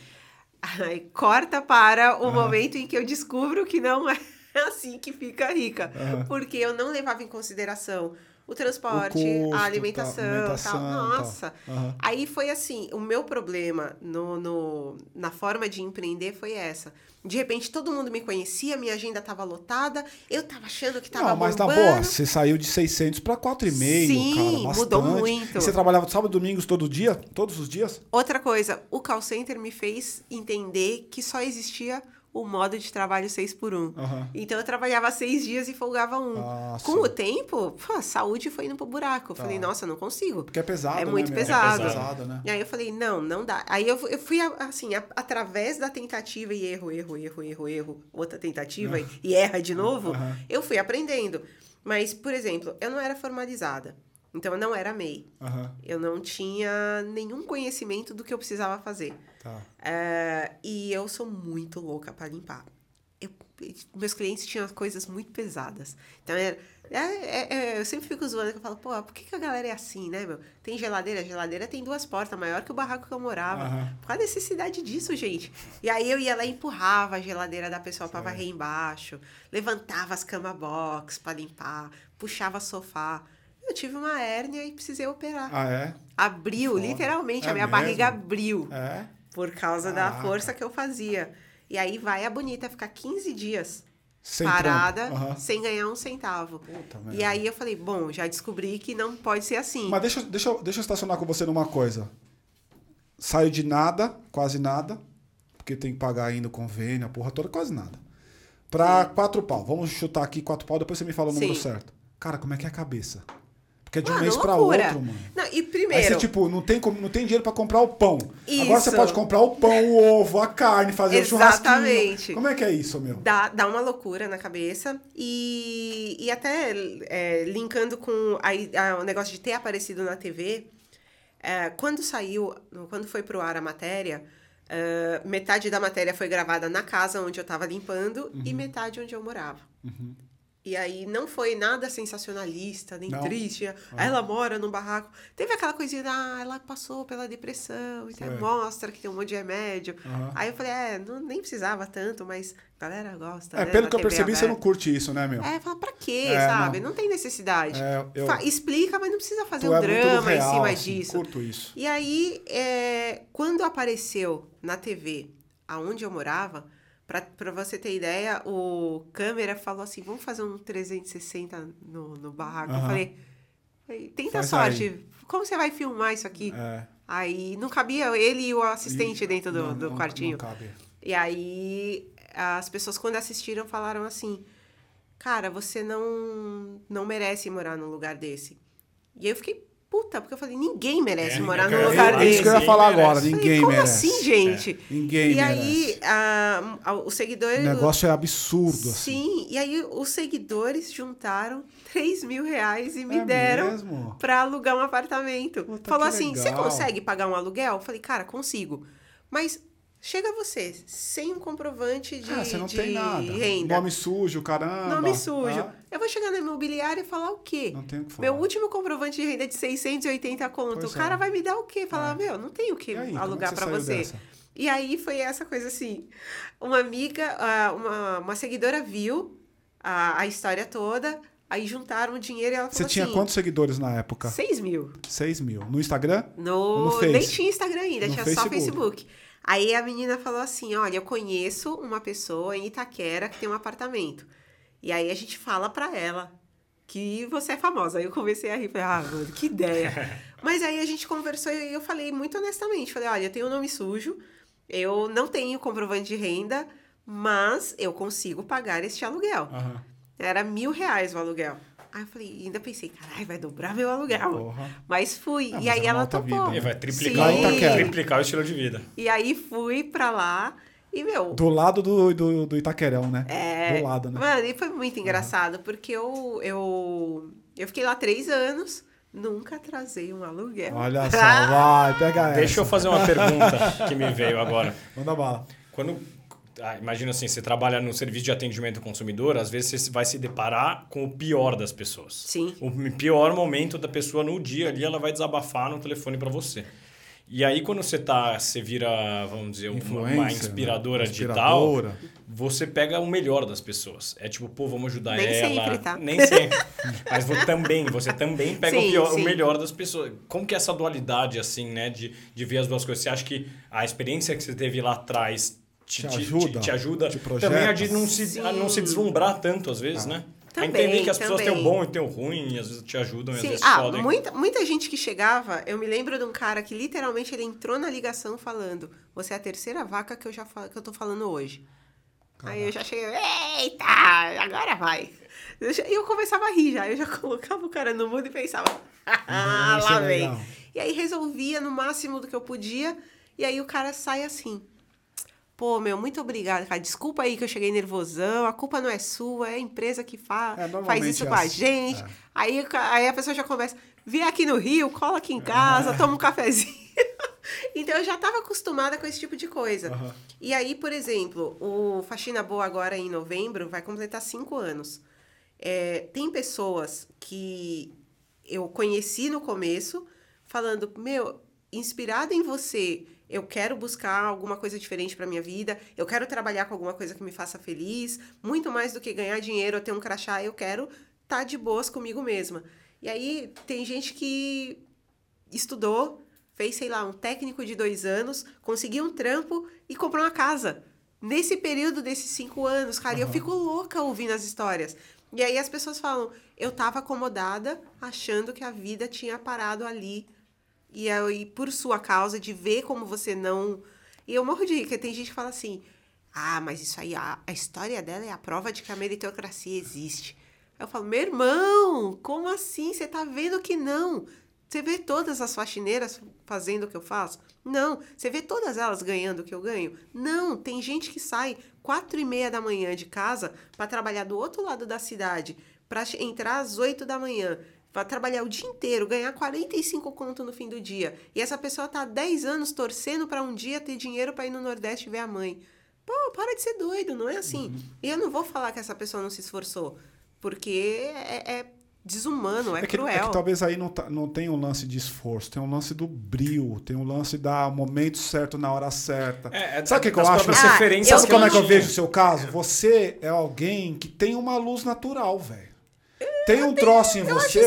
Speaker 3: Aí corta para o momento em que eu descubro que não é assim que fica rica.
Speaker 1: Aham.
Speaker 3: Porque eu não levava em consideração o transporte,
Speaker 1: O custo,
Speaker 3: a
Speaker 1: tá,
Speaker 3: alimentação,
Speaker 1: alimentação,
Speaker 3: tal.
Speaker 1: tal.
Speaker 3: Nossa.
Speaker 1: Aham.
Speaker 3: Aí foi assim, o meu problema no, no, na forma de empreender foi essa. De repente todo mundo me conhecia, minha agenda estava lotada, eu tava achando que tava
Speaker 1: Não, mas na
Speaker 3: bombando.
Speaker 1: boa, você saiu de 600 para 4,5,
Speaker 3: Sim,
Speaker 1: cara, bastante.
Speaker 3: mudou muito.
Speaker 1: E você trabalhava sábado e domingos todo dia? Todos os dias?
Speaker 3: Outra coisa, o call center me fez entender que só existia o modo de trabalho 6 por 1
Speaker 1: Aham.
Speaker 3: Então eu trabalhava seis dias e folgava um.
Speaker 1: Ah,
Speaker 3: Com o tempo, pô, a saúde foi indo pro buraco. Eu falei,
Speaker 1: Tá.
Speaker 3: nossa, não consigo.
Speaker 1: Porque é pesado,
Speaker 3: É
Speaker 1: né,
Speaker 3: muito
Speaker 1: meu?
Speaker 3: pesado.
Speaker 1: É pesado, né?
Speaker 3: E aí eu falei, não, não dá. Aí eu, eu fui, assim, a- através da tentativa e erro, erro, erro, erro, erro, outra tentativa e- e erra de novo,
Speaker 1: Aham.
Speaker 3: eu fui aprendendo. Mas, por exemplo, eu não era formalizada. Então eu não era MEI.
Speaker 1: Aham,
Speaker 3: Eu não tinha nenhum conhecimento do que eu precisava fazer.
Speaker 1: tá.
Speaker 3: É, e eu sou muito louca para limpar. Eu- meus clientes tinham coisas muito pesadas. Então, era, é, é- é, eu sempre fico zoando, que eu falo, pô, por que, que a galera é assim, né, meu? Tem geladeira, a geladeira tem duas portas, maior que o barraco que eu morava.
Speaker 1: Aham.
Speaker 3: Qual a necessidade disso, gente? E aí eu ia lá e empurrava a geladeira da pessoa para varrer embaixo, levantava as cama box para limpar, puxava sofá. Eu tive uma hérnia e precisei operar.
Speaker 1: Ah, é?
Speaker 3: Abriu,
Speaker 1: Foda.
Speaker 3: literalmente,
Speaker 1: É
Speaker 3: a minha
Speaker 1: mesmo?
Speaker 3: barriga abriu
Speaker 1: É?
Speaker 3: por causa da
Speaker 1: Caraca.
Speaker 3: força que eu fazia. E aí vai a bonita ficar 15 dias
Speaker 1: Sem
Speaker 3: parada.
Speaker 1: Aham.
Speaker 3: sem ganhar um centavo.
Speaker 1: Puta
Speaker 3: e
Speaker 1: merda.
Speaker 3: aí eu falei, bom, já descobri que não pode ser assim.
Speaker 1: Mas deixa, deixa, eu- deixa eu estacionar com você numa coisa. Saiu de nada, quase nada, porque tem que pagar ainda o convênio, a porra toda, quase nada. Pra quatro pau. Vamos chutar aqui quatro pau, depois você me fala o número
Speaker 3: Sim.
Speaker 1: certo. Cara, como é que é a cabeça? Porque é de um
Speaker 3: Mano,
Speaker 1: mês pra
Speaker 3: loucura.
Speaker 1: outro, mano.
Speaker 3: Não, e
Speaker 1: Aí
Speaker 3: primeiro,
Speaker 1: você, tipo, não tem, como- não tem dinheiro pra comprar o pão. Agora você
Speaker 3: Isso.
Speaker 1: pode comprar o pão, o ovo, a carne, fazer o churrasquinho.
Speaker 3: Exatamente.
Speaker 1: Como é que é isso, meu?
Speaker 3: dá, dá uma loucura na cabeça. E, e até é, linkando com a- a- o negócio de ter aparecido na TV, é, quando saiu, quando foi pro ar a matéria, é, metade da matéria foi gravada na casa onde eu tava limpando
Speaker 1: Uhum.
Speaker 3: e metade onde eu morava. E aí não foi nada sensacionalista, nem
Speaker 1: Não?
Speaker 3: triste. Ah, Ela mora num barraco. Teve aquela coisinha, ah, ela passou pela depressão, então mostra que tem um monte de remédio. Aí eu falei, é, não, nem precisava tanto, mas a galera gosta.
Speaker 1: É,
Speaker 3: né,
Speaker 1: pelo que eu percebi, você não
Speaker 3: aberta.
Speaker 1: curte isso, né, meu?
Speaker 3: É, fala, pra quê,
Speaker 1: É,
Speaker 3: sabe?
Speaker 1: não.
Speaker 3: Não. tem necessidade.
Speaker 1: É, eu-
Speaker 3: Explica, mas não precisa fazer
Speaker 1: Tu
Speaker 3: um
Speaker 1: é
Speaker 3: drama
Speaker 1: real,
Speaker 3: em cima
Speaker 1: assim,
Speaker 3: disso.
Speaker 1: Curto isso.
Speaker 3: E aí, é, quando apareceu na TV aonde eu morava, pra, pra você ter ideia, o câmera falou assim: vamos fazer um 360 no, no barraco. Eu
Speaker 1: Aham.
Speaker 3: falei, "Ei, tenta
Speaker 1: Faz
Speaker 3: sorte. Como você vai filmar isso aqui?
Speaker 1: É.
Speaker 3: Aí não cabia ele e o assistente
Speaker 1: E-
Speaker 3: dentro do,
Speaker 1: não,
Speaker 3: do
Speaker 1: não-
Speaker 3: quartinho.
Speaker 1: Não cabe.
Speaker 3: E aí as pessoas quando assistiram falaram assim: "Cara, você não não merece morar num lugar desse". E aí eu fiquei puta, porque eu falei: "Ninguém merece
Speaker 2: É,
Speaker 3: morar num lugar
Speaker 2: falar
Speaker 1: É isso
Speaker 3: desse".
Speaker 1: que eu ia
Speaker 2: Ninguém
Speaker 1: falar
Speaker 2: merece.
Speaker 1: agora.
Speaker 3: Falei,
Speaker 1: Ninguém
Speaker 3: Como
Speaker 1: merece.
Speaker 3: assim, gente?
Speaker 1: Ninguém
Speaker 3: e
Speaker 1: merece.
Speaker 3: aí a, a- os seguidores
Speaker 1: O negócio é absurdo, assim.
Speaker 3: Sim, e aí os seguidores juntaram 3 mil reais e me
Speaker 1: É
Speaker 3: deram
Speaker 1: mesmo?
Speaker 3: pra alugar um apartamento.
Speaker 1: Puta,
Speaker 3: Falou assim: você
Speaker 1: legal."
Speaker 3: consegue pagar um aluguel? Eu falei, cara, consigo. Mas chega você, sem um comprovante de,
Speaker 1: Ah, você não
Speaker 3: de
Speaker 1: tem nada.
Speaker 3: renda.
Speaker 1: Nome sujo, caramba.
Speaker 3: Nome sujo.
Speaker 1: tá?
Speaker 3: Eu vou chegar na imobiliária e falar o quê?
Speaker 1: Não tem o que falar.
Speaker 3: Meu último comprovante de renda é de 680 conto.
Speaker 1: Pois
Speaker 3: o cara
Speaker 1: é.
Speaker 3: vai me dar o quê? Falar, meu, não tem o que
Speaker 1: aí, é
Speaker 3: alugar
Speaker 1: que
Speaker 3: pra
Speaker 1: saiu
Speaker 3: você. E aí foi essa coisa assim. Uma amiga, uma, uma seguidora viu a, a história toda, aí juntaram o dinheiro e ela
Speaker 1: Você
Speaker 3: falou
Speaker 1: tinha
Speaker 3: assim...
Speaker 1: quantos seguidores na época?
Speaker 3: 6 mil.
Speaker 1: 6 mil. No Instagram?
Speaker 3: No,
Speaker 1: No Face?
Speaker 3: nem tinha Instagram ainda,
Speaker 1: No
Speaker 3: tinha só
Speaker 1: Facebook.
Speaker 3: Facebook. Aí a menina falou assim: olha, eu conheço uma pessoa em Itaquera que tem um apartamento. E aí a gente fala pra ela que você é famosa. Aí eu comecei a rir, falei, ah, mano, que ideia. Mas aí a gente conversou e eu falei muito honestamente: falei, olha, eu tenho um nome sujo, eu não tenho comprovante de renda, mas eu consigo pagar este aluguel.
Speaker 1: Aham.
Speaker 3: Era mil reais o aluguel. Aí eu falei, ainda pensei, caralho, vai dobrar meu aluguel.
Speaker 1: Porra.
Speaker 3: Mas fui.
Speaker 1: Ah,
Speaker 3: e
Speaker 1: mas
Speaker 3: aí
Speaker 1: é
Speaker 3: ela topou.
Speaker 1: vida,
Speaker 2: E vai
Speaker 1: Sim.
Speaker 2: triplicar,
Speaker 1: em
Speaker 2: o, triplicar o estilo de vida.
Speaker 3: E aí fui pra lá E, meu,
Speaker 1: Do lado do, do, do Itaquerão, né?
Speaker 3: É,
Speaker 1: Do lado, né?
Speaker 3: Mano, e foi muito engraçado, porque eu, eu, eu fiquei lá três anos, nunca atrasei um aluguel.
Speaker 1: Olha só, vai, pega essa.
Speaker 2: Deixa eu fazer uma pergunta que me veio agora.
Speaker 1: Manda bala.
Speaker 2: Quando. ah, imagina assim, você trabalha no serviço de atendimento ao consumidor, às vezes você vai se deparar com o pior das pessoas.
Speaker 3: Sim.
Speaker 2: O pior momento da pessoa no dia ali, ela vai desabafar no telefone para você. E aí, quando você tá, você vira, vamos dizer, uma, uma
Speaker 1: né?
Speaker 2: inspiradora,
Speaker 1: Inspiradora.
Speaker 2: digital, você pega o melhor das pessoas. É tipo, pô, vamos ajudar
Speaker 3: Nem
Speaker 2: ela.
Speaker 3: sempre, tá?
Speaker 2: Nem sempre. Mas você também, você também pega o,
Speaker 3: Sim,
Speaker 2: pior- o melhor das pessoas. Como que é essa dualidade, assim, né, de, de ver as duas coisas? Você acha que a experiência que você teve lá atrás
Speaker 1: Te ajuda?
Speaker 2: te, ajuda
Speaker 1: Te
Speaker 2: também a de não se,
Speaker 3: Sim.
Speaker 2: a não se deslumbrar tanto, às vezes, né?
Speaker 3: Também,
Speaker 2: entender que as pessoas têm o
Speaker 3: também.
Speaker 2: bom e têm o ruim, e às vezes te ajudam e às
Speaker 3: Sim,
Speaker 2: vezes
Speaker 3: ah,
Speaker 2: podem.
Speaker 3: muita, muita gente que chegava, eu me lembro de um cara que literalmente ele entrou na ligação falando: Você é a terceira vaca que eu já que eu tô falando hoje. Aí eu já cheguei, eita, agora vai. E eu começava a rir já, eu já colocava o cara no mundo e pensava, ah,
Speaker 1: isso é
Speaker 3: lá vem.
Speaker 1: legal.
Speaker 3: E aí resolvia no máximo do que eu podia, e aí o cara sai assim. Pô, meu, muito obrigada, cara. Desculpa aí que eu cheguei nervosão. A culpa não é sua, é a empresa que fa
Speaker 1: É,
Speaker 3: faz isso
Speaker 1: é
Speaker 3: com a
Speaker 1: assim.
Speaker 3: gente.
Speaker 1: É.
Speaker 3: Aí, aí a pessoa já começa, vem aqui no Rio, cola aqui em casa, toma um cafezinho. então eu já estava acostumada com esse tipo de coisa.
Speaker 1: Aham.
Speaker 3: E aí, por exemplo, o Faxina Boa agora em novembro vai completar cinco anos. É, tem pessoas que eu conheci no começo falando, meu, inspirada em você, eu quero buscar alguma coisa diferente para minha vida, eu quero trabalhar com alguma coisa que me faça feliz, muito mais do que ganhar dinheiro ou ter um crachá, eu quero estar tá de boas comigo mesma. E aí tem gente que estudou, fez, sei lá, um técnico de dois anos, conseguiu um trampo e comprou uma casa. Nesse período desses cinco anos, cara, e eu fico louca ouvindo as histórias. E aí as pessoas falam, eu tava acomodada, achando que a vida tinha parado ali. E aí, por sua causa, de ver como você não. E eu morro de rir, porque tem gente que fala assim: ah, mas isso aí, a, a história dela é a prova de que a meritocracia existe. Eu falo, meu irmão, como assim? Você tá vendo que não? Você vê todas as faxineiras fazendo o que eu faço? Não. Você vê todas elas ganhando o que eu ganho? Não. Tem gente que sai quatro e meia da manhã de casa para trabalhar do outro lado da cidade, para entrar às oito da manhã, para trabalhar o dia inteiro, ganhar 45 conto no fim do dia. E essa pessoa tá há 10 anos torcendo para um dia ter dinheiro para ir no Nordeste ver a mãe. Pô, para de ser doido, não é assim. E eu não vou falar que essa pessoa não se esforçou, porque é, é desumano, é,
Speaker 1: É que,
Speaker 3: cruel.
Speaker 1: é que talvez aí não, tá- não tem um lance de esforço, tem um lance do brilho, tem um lance da momento certo na hora certa.
Speaker 2: É, é
Speaker 1: Sabe o que, que eu acho?
Speaker 3: Ah,
Speaker 2: referências
Speaker 1: Sabe
Speaker 3: eu
Speaker 1: como é que eu vejo o seu caso? Você é alguém que tem uma luz natural, velho. Tem um troço em você.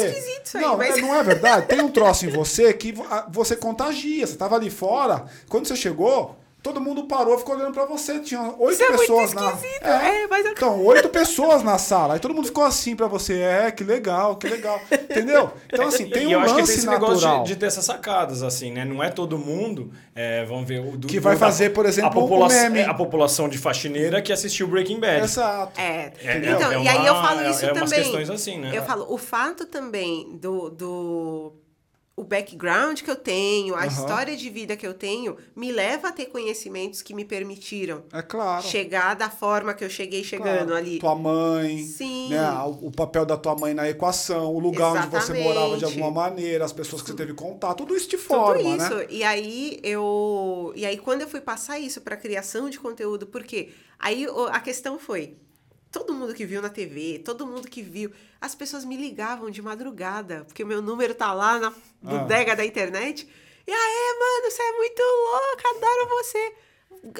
Speaker 3: aí,
Speaker 1: não,
Speaker 3: mas-
Speaker 1: é- não é verdade? Tem um troço em você que você contagia. Você tava ali fora, quando você chegou, todo mundo parou, ficou olhando pra você. Tinha oito
Speaker 3: é
Speaker 1: pessoas na.
Speaker 3: é, mas eu-
Speaker 1: Então, oito pessoas na sala. Aí todo mundo ficou assim pra você. É, que legal, que legal. Entendeu? Então, assim, tem
Speaker 2: e eu
Speaker 1: um
Speaker 2: acho que tem
Speaker 1: lance
Speaker 2: esse negócio
Speaker 1: natural.
Speaker 2: de, de ter essas sacadas, assim, né? Não é todo mundo, é, vamos ver... O, do,
Speaker 1: Que vai
Speaker 2: do-
Speaker 1: fazer, por exemplo,
Speaker 2: a popula
Speaker 1: o meme.
Speaker 2: A população de faxineira que assistiu Breaking Bad.
Speaker 1: Exato.
Speaker 3: É,
Speaker 2: É,
Speaker 3: então,
Speaker 2: é
Speaker 3: e aí eu
Speaker 2: uma-
Speaker 3: falo
Speaker 2: é-
Speaker 3: isso
Speaker 2: é
Speaker 3: também.
Speaker 2: questões assim, né?
Speaker 3: Eu falo, o fato também do, do o background que eu tenho, a
Speaker 1: Aham.
Speaker 3: história de vida que eu tenho, me leva a ter conhecimentos que me permitiram
Speaker 1: É claro.
Speaker 3: chegar da forma que eu cheguei chegando
Speaker 1: Claro.
Speaker 3: ali.
Speaker 1: Tua mãe,
Speaker 3: Sim.
Speaker 1: né, o papel da tua mãe na equação, o lugar onde você
Speaker 3: Exatamente.
Speaker 1: morava de alguma maneira, as pessoas que você teve contato, tudo isso te
Speaker 3: Tudo
Speaker 1: forma,
Speaker 3: isso.
Speaker 1: né?
Speaker 3: E aí eu. E aí, quando eu fui passar isso para criação de conteúdo, porque aí a questão foi. Todo mundo que viu na TV, todo mundo que viu, as pessoas me ligavam de madrugada, porque o meu número tá lá na
Speaker 1: Ah.
Speaker 3: bodega da internet. E aí, mano, você é muito louca, adoro você.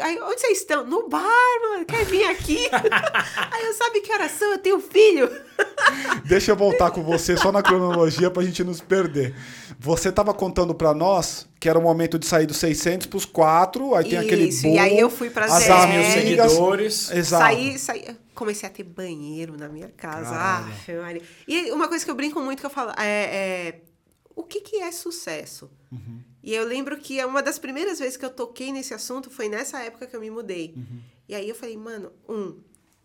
Speaker 3: Aí, onde vocês estão? No bar, mano, quer vir aqui? aí eu sabe que horas são? Eu tenho filho.
Speaker 1: Deixa eu voltar com você só na cronologia pra gente nos perder. Você tava contando pra nós que era o momento de sair dos 600 pros 4, aí tem aquele boom,
Speaker 3: e aí eu fui pras
Speaker 1: as
Speaker 3: 10
Speaker 2: mil
Speaker 1: amigas.
Speaker 2: seguidores.
Speaker 1: Exato.
Speaker 3: Saí, saí, comecei a ter banheiro na minha casa.
Speaker 1: Caralho.
Speaker 3: Maria. E uma coisa que eu brinco muito que eu falo é, é, o que, que é sucesso?
Speaker 1: Uhum.
Speaker 3: E eu lembro que uma das primeiras vezes que eu toquei nesse assunto foi nessa época que eu me mudei.
Speaker 1: Uhum.
Speaker 3: E aí eu falei, mano, um,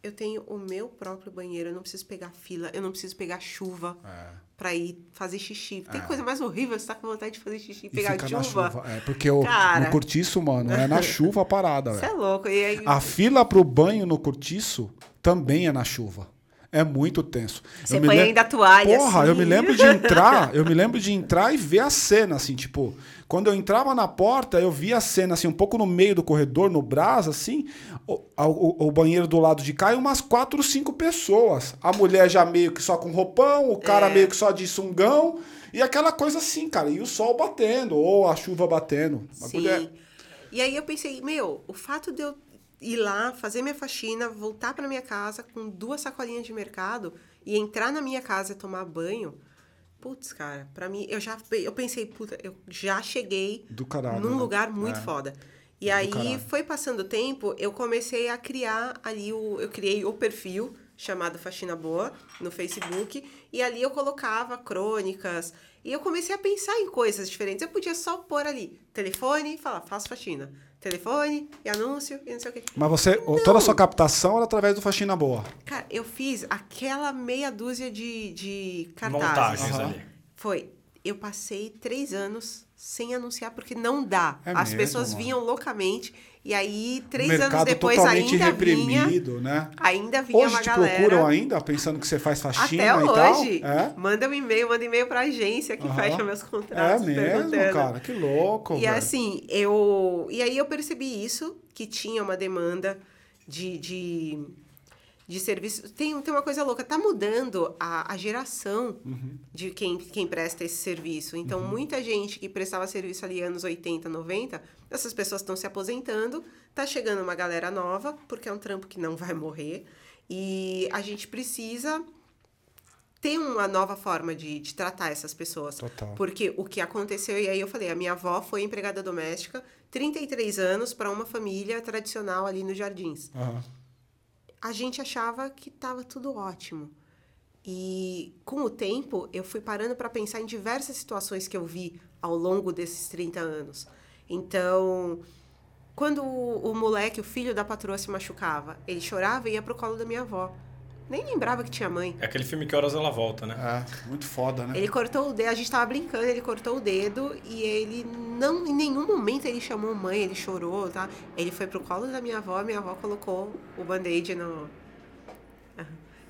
Speaker 3: eu tenho o meu próprio banheiro, eu não preciso pegar fila, eu não preciso pegar chuva
Speaker 1: É.
Speaker 3: pra ir fazer xixi. Tem
Speaker 1: É.
Speaker 3: coisa mais horrível, você tá com vontade de fazer xixi e
Speaker 1: E
Speaker 3: pegar chuva.
Speaker 1: chuva. É, porque o,
Speaker 3: Cara.
Speaker 1: no cortiço, mano, é na chuva a parada,
Speaker 3: Você é louco. E aí,
Speaker 1: A fila pro banho no cortiço também é na chuva. É muito tenso.
Speaker 3: Você
Speaker 1: Eu me
Speaker 3: põe
Speaker 1: lem-
Speaker 3: ainda a toalha,
Speaker 1: Porra,
Speaker 3: assim.
Speaker 1: eu me lembro de entrar, eu me lembro de entrar e ver a cena, assim, tipo, quando eu entrava na porta, eu via a cena, assim, um pouco no meio do corredor, no brás, assim, o, o- o banheiro do lado de cá e umas quatro, cinco pessoas. A mulher já meio que só com roupão, o cara
Speaker 3: É.
Speaker 1: meio que só de sungão, e aquela coisa assim, cara, e o sol batendo, ou a chuva batendo.
Speaker 3: Sim.
Speaker 1: mulher-
Speaker 3: E aí eu pensei, meu, o fato de eu ir lá, fazer minha faxina, voltar pra minha casa com duas sacolinhas de mercado e entrar na minha casa e tomar banho, putz, cara, pra mim, eu já eu pensei, puta, eu já cheguei
Speaker 1: Do caralho,
Speaker 3: num
Speaker 1: né?
Speaker 3: lugar muito
Speaker 1: É.
Speaker 3: foda. E
Speaker 1: Do
Speaker 3: aí
Speaker 1: caralho.
Speaker 3: foi passando o tempo, eu comecei a criar ali o eu criei o perfil chamado Faxina Boa no Facebook e ali eu colocava crônicas e eu comecei a pensar em coisas diferentes. Eu podia só pôr ali telefone e falar, faço faxina. Telefone e anúncio e não sei o quê.
Speaker 1: Mas você, toda a sua captação era através do Faxina Boa.
Speaker 3: Cara, eu fiz aquela meia dúzia de, de cartazes.
Speaker 2: Montagens
Speaker 1: Aham.
Speaker 2: ali.
Speaker 3: Foi. Eu passei três anos sem anunciar, porque não dá.
Speaker 1: É
Speaker 3: As
Speaker 1: mesmo,
Speaker 3: pessoas
Speaker 1: mano.
Speaker 3: vinham loucamente, e aí, três
Speaker 1: Mercado
Speaker 3: anos depois,
Speaker 1: totalmente
Speaker 3: ainda vinha.
Speaker 1: reprimido, né?
Speaker 3: Ainda vinha
Speaker 1: Hoje
Speaker 3: uma
Speaker 1: te
Speaker 3: galera.
Speaker 1: procuram ainda, pensando que você faz faxina
Speaker 3: Até
Speaker 1: e tal?
Speaker 3: hoje.
Speaker 1: É?
Speaker 3: Manda um e-mail, manda e-mail pra agência que fecha meus
Speaker 1: É
Speaker 3: contratos.
Speaker 1: mesmo,
Speaker 3: perguntando.
Speaker 1: cara? Que louco,
Speaker 3: E
Speaker 1: velho.
Speaker 3: assim, eu. E aí eu percebi isso, que tinha uma demanda de, de, de serviço. Tem, tem uma coisa louca, tá mudando a, a geração
Speaker 1: Uhum.
Speaker 3: de quem, quem presta esse serviço. Então, muita gente que prestava serviço ali anos 80, 90, essas pessoas estão se aposentando, tá chegando uma galera nova, porque é um trampo que não vai morrer. E a gente precisa ter uma nova forma de, de tratar essas pessoas.
Speaker 1: Total.
Speaker 3: Porque o que aconteceu, e aí eu falei, a minha avó foi empregada doméstica, 33 anos, para uma família tradicional ali nos Jardins.
Speaker 1: Aham.
Speaker 3: A gente achava que estava tudo ótimo. E com o tempo, eu fui parando para pensar em diversas situações que eu vi ao longo desses 30 anos. Então, quando o, o moleque, o filho da patroa se machucava, ele chorava e ia pro colo da minha avó. Nem lembrava que tinha mãe.
Speaker 2: É aquele filme Que Horas Ela Volta, né?
Speaker 1: É, muito foda, né?
Speaker 3: Ele cortou o dedo, a gente tava brincando, ele cortou o dedo e ele não, em nenhum momento ele chamou mãe, ele chorou, tá? Ele foi pro colo da minha avó, a minha avó colocou o band-aid no.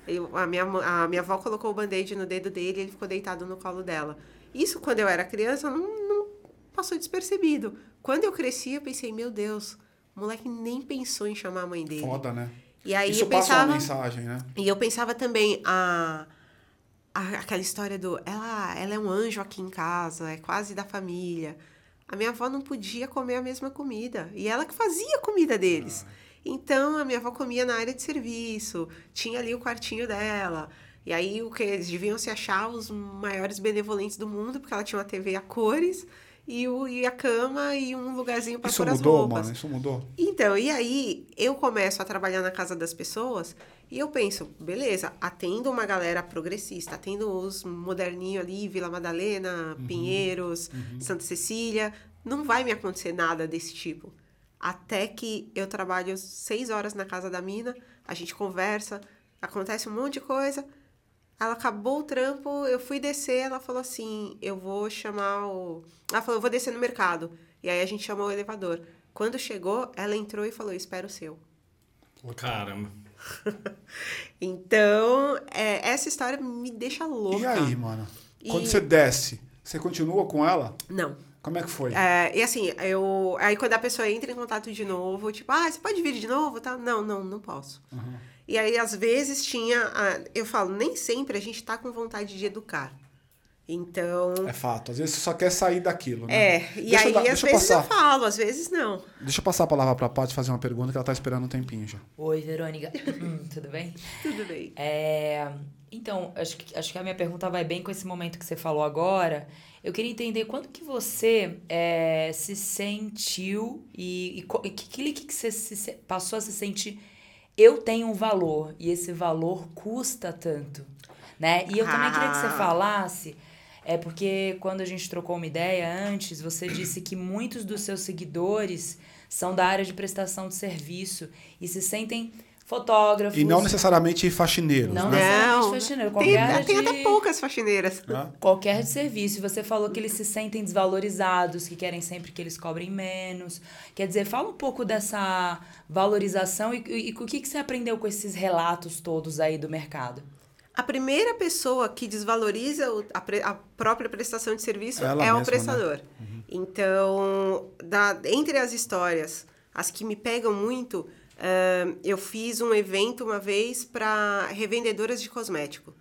Speaker 3: Ele- a, minha, a minha avó colocou o band-aid no dedo dele e ele ficou deitado no colo dela. Isso, quando eu era criança, não, não passou despercebido. Quando eu cresci, eu pensei, meu Deus, o moleque nem pensou em chamar a mãe dele.
Speaker 1: Foda, né?
Speaker 3: E aí
Speaker 1: Isso
Speaker 3: eu
Speaker 1: passa
Speaker 3: pensava.
Speaker 1: uma mensagem, né?
Speaker 3: E eu pensava também a, a- aquela história do ela, ela é um anjo aqui em casa, é quase da família. A minha avó não podia comer a mesma comida e ela que fazia a comida deles. Então a minha avó comia na área de serviço, tinha ali o quartinho dela. E aí o que eles deviam se achar os maiores benevolentes do mundo, porque ela tinha uma TV a cores e, o, e a cama e um lugarzinho para pôr as
Speaker 1: mudou,
Speaker 3: roupas.
Speaker 1: mano? Isso mudou?
Speaker 3: Então, e aí eu começo a trabalhar na casa das pessoas e eu penso, beleza, atendo uma galera progressista, atendo os moderninhos ali, Vila Madalena, Pinheiros, Santa Cecília, não vai me acontecer nada desse tipo. Até que eu trabalho seis horas na casa da mina, a gente conversa, acontece um monte de coisa. Ela acabou o trampo, eu fui descer, ela falou assim: eu vou chamar o. Ela falou, eu vou descer no mercado. E aí a gente chamou o elevador. Quando chegou, ela entrou e falou: espera o seu.
Speaker 2: Caramba.
Speaker 3: Então, é, essa história me deixa louca.
Speaker 1: E aí, mano? Quando
Speaker 3: E-
Speaker 1: você desce, você continua com ela?
Speaker 3: Não.
Speaker 1: Como é que foi?
Speaker 3: É, e assim, eu. Aí quando a pessoa entra em contato de novo, tipo, ah, você pode vir de novo? Tá? Não, não, não posso. E aí, às vezes, tinha. a- eu falo, nem sempre a gente tá com vontade de educar. Então.
Speaker 1: É fato. Às vezes você só quer sair daquilo, né?
Speaker 3: É, e
Speaker 1: Deixa eu
Speaker 3: aí
Speaker 1: dar-
Speaker 3: às
Speaker 1: eu
Speaker 3: vezes eu
Speaker 1: passar.
Speaker 3: falo, às vezes não.
Speaker 1: Deixa eu passar a palavra pra Paty fazer uma pergunta que ela tá esperando um tempinho já.
Speaker 4: Oi, Verônica. Tudo bem?
Speaker 3: Tudo bem.
Speaker 4: É, então, acho que, acho que a minha pergunta vai bem com esse momento que você falou agora. Eu queria entender quando que você é, se sentiu e, e, e que, que, que você se- passou a se sentir eu tenho um valor e esse valor custa tanto, né? E eu também queria que você
Speaker 3: Ah.
Speaker 4: falasse, é porque quando a gente trocou uma ideia antes, você disse que muitos dos seus seguidores são da área de prestação de serviço e se sentem fotógrafos.
Speaker 1: E não necessariamente faxineiros,
Speaker 4: Não
Speaker 1: né?
Speaker 4: necessariamente faxineiro,
Speaker 3: tem,
Speaker 4: qualquer
Speaker 3: tem
Speaker 4: de-
Speaker 3: até poucas faxineiras.
Speaker 1: Né?
Speaker 4: Qualquer serviço. Você falou que eles se sentem desvalorizados, que querem sempre que eles cobrem menos. Quer dizer, fala um pouco dessa valorização e, e, e o que, que você aprendeu com esses relatos todos aí do mercado?
Speaker 3: A primeira pessoa que desvaloriza a, pre- a própria prestação de serviço
Speaker 1: Ela
Speaker 3: é o
Speaker 1: mesma,
Speaker 3: prestador. Então, da- entre as histórias, as que me pegam muito, ah, eu fiz um evento uma vez para revendedoras de cosmético.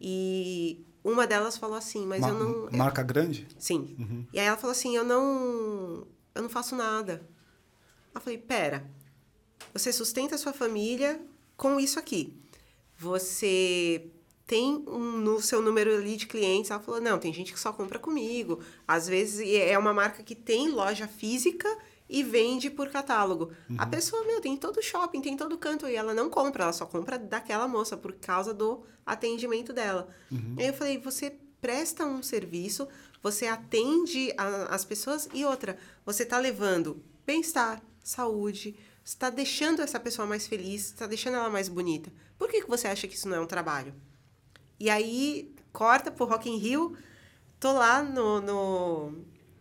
Speaker 3: E uma delas falou assim, mas
Speaker 1: Ma-
Speaker 3: eu não.
Speaker 1: Marca grande?
Speaker 3: Sim. E aí ela falou assim, eu não, eu não faço nada. Eu falei, pera, você sustenta a sua família com isso aqui. Você tem um, no seu número ali de clientes. Ela falou, não, tem gente que só compra comigo. Às vezes é uma marca que tem loja física e vende por catálogo. A pessoa, meu, tem todo shopping, tem todo canto e ela não compra, ela só compra daquela moça por causa do atendimento dela. Aí eu falei, você presta um serviço, você atende a- as pessoas e outra, você tá levando bem-estar, saúde, está deixando essa pessoa mais feliz, está deixando ela mais bonita. Por que, que você acha que isso não é um trabalho? E aí, corta pro Rock in Rio, tô lá no, no,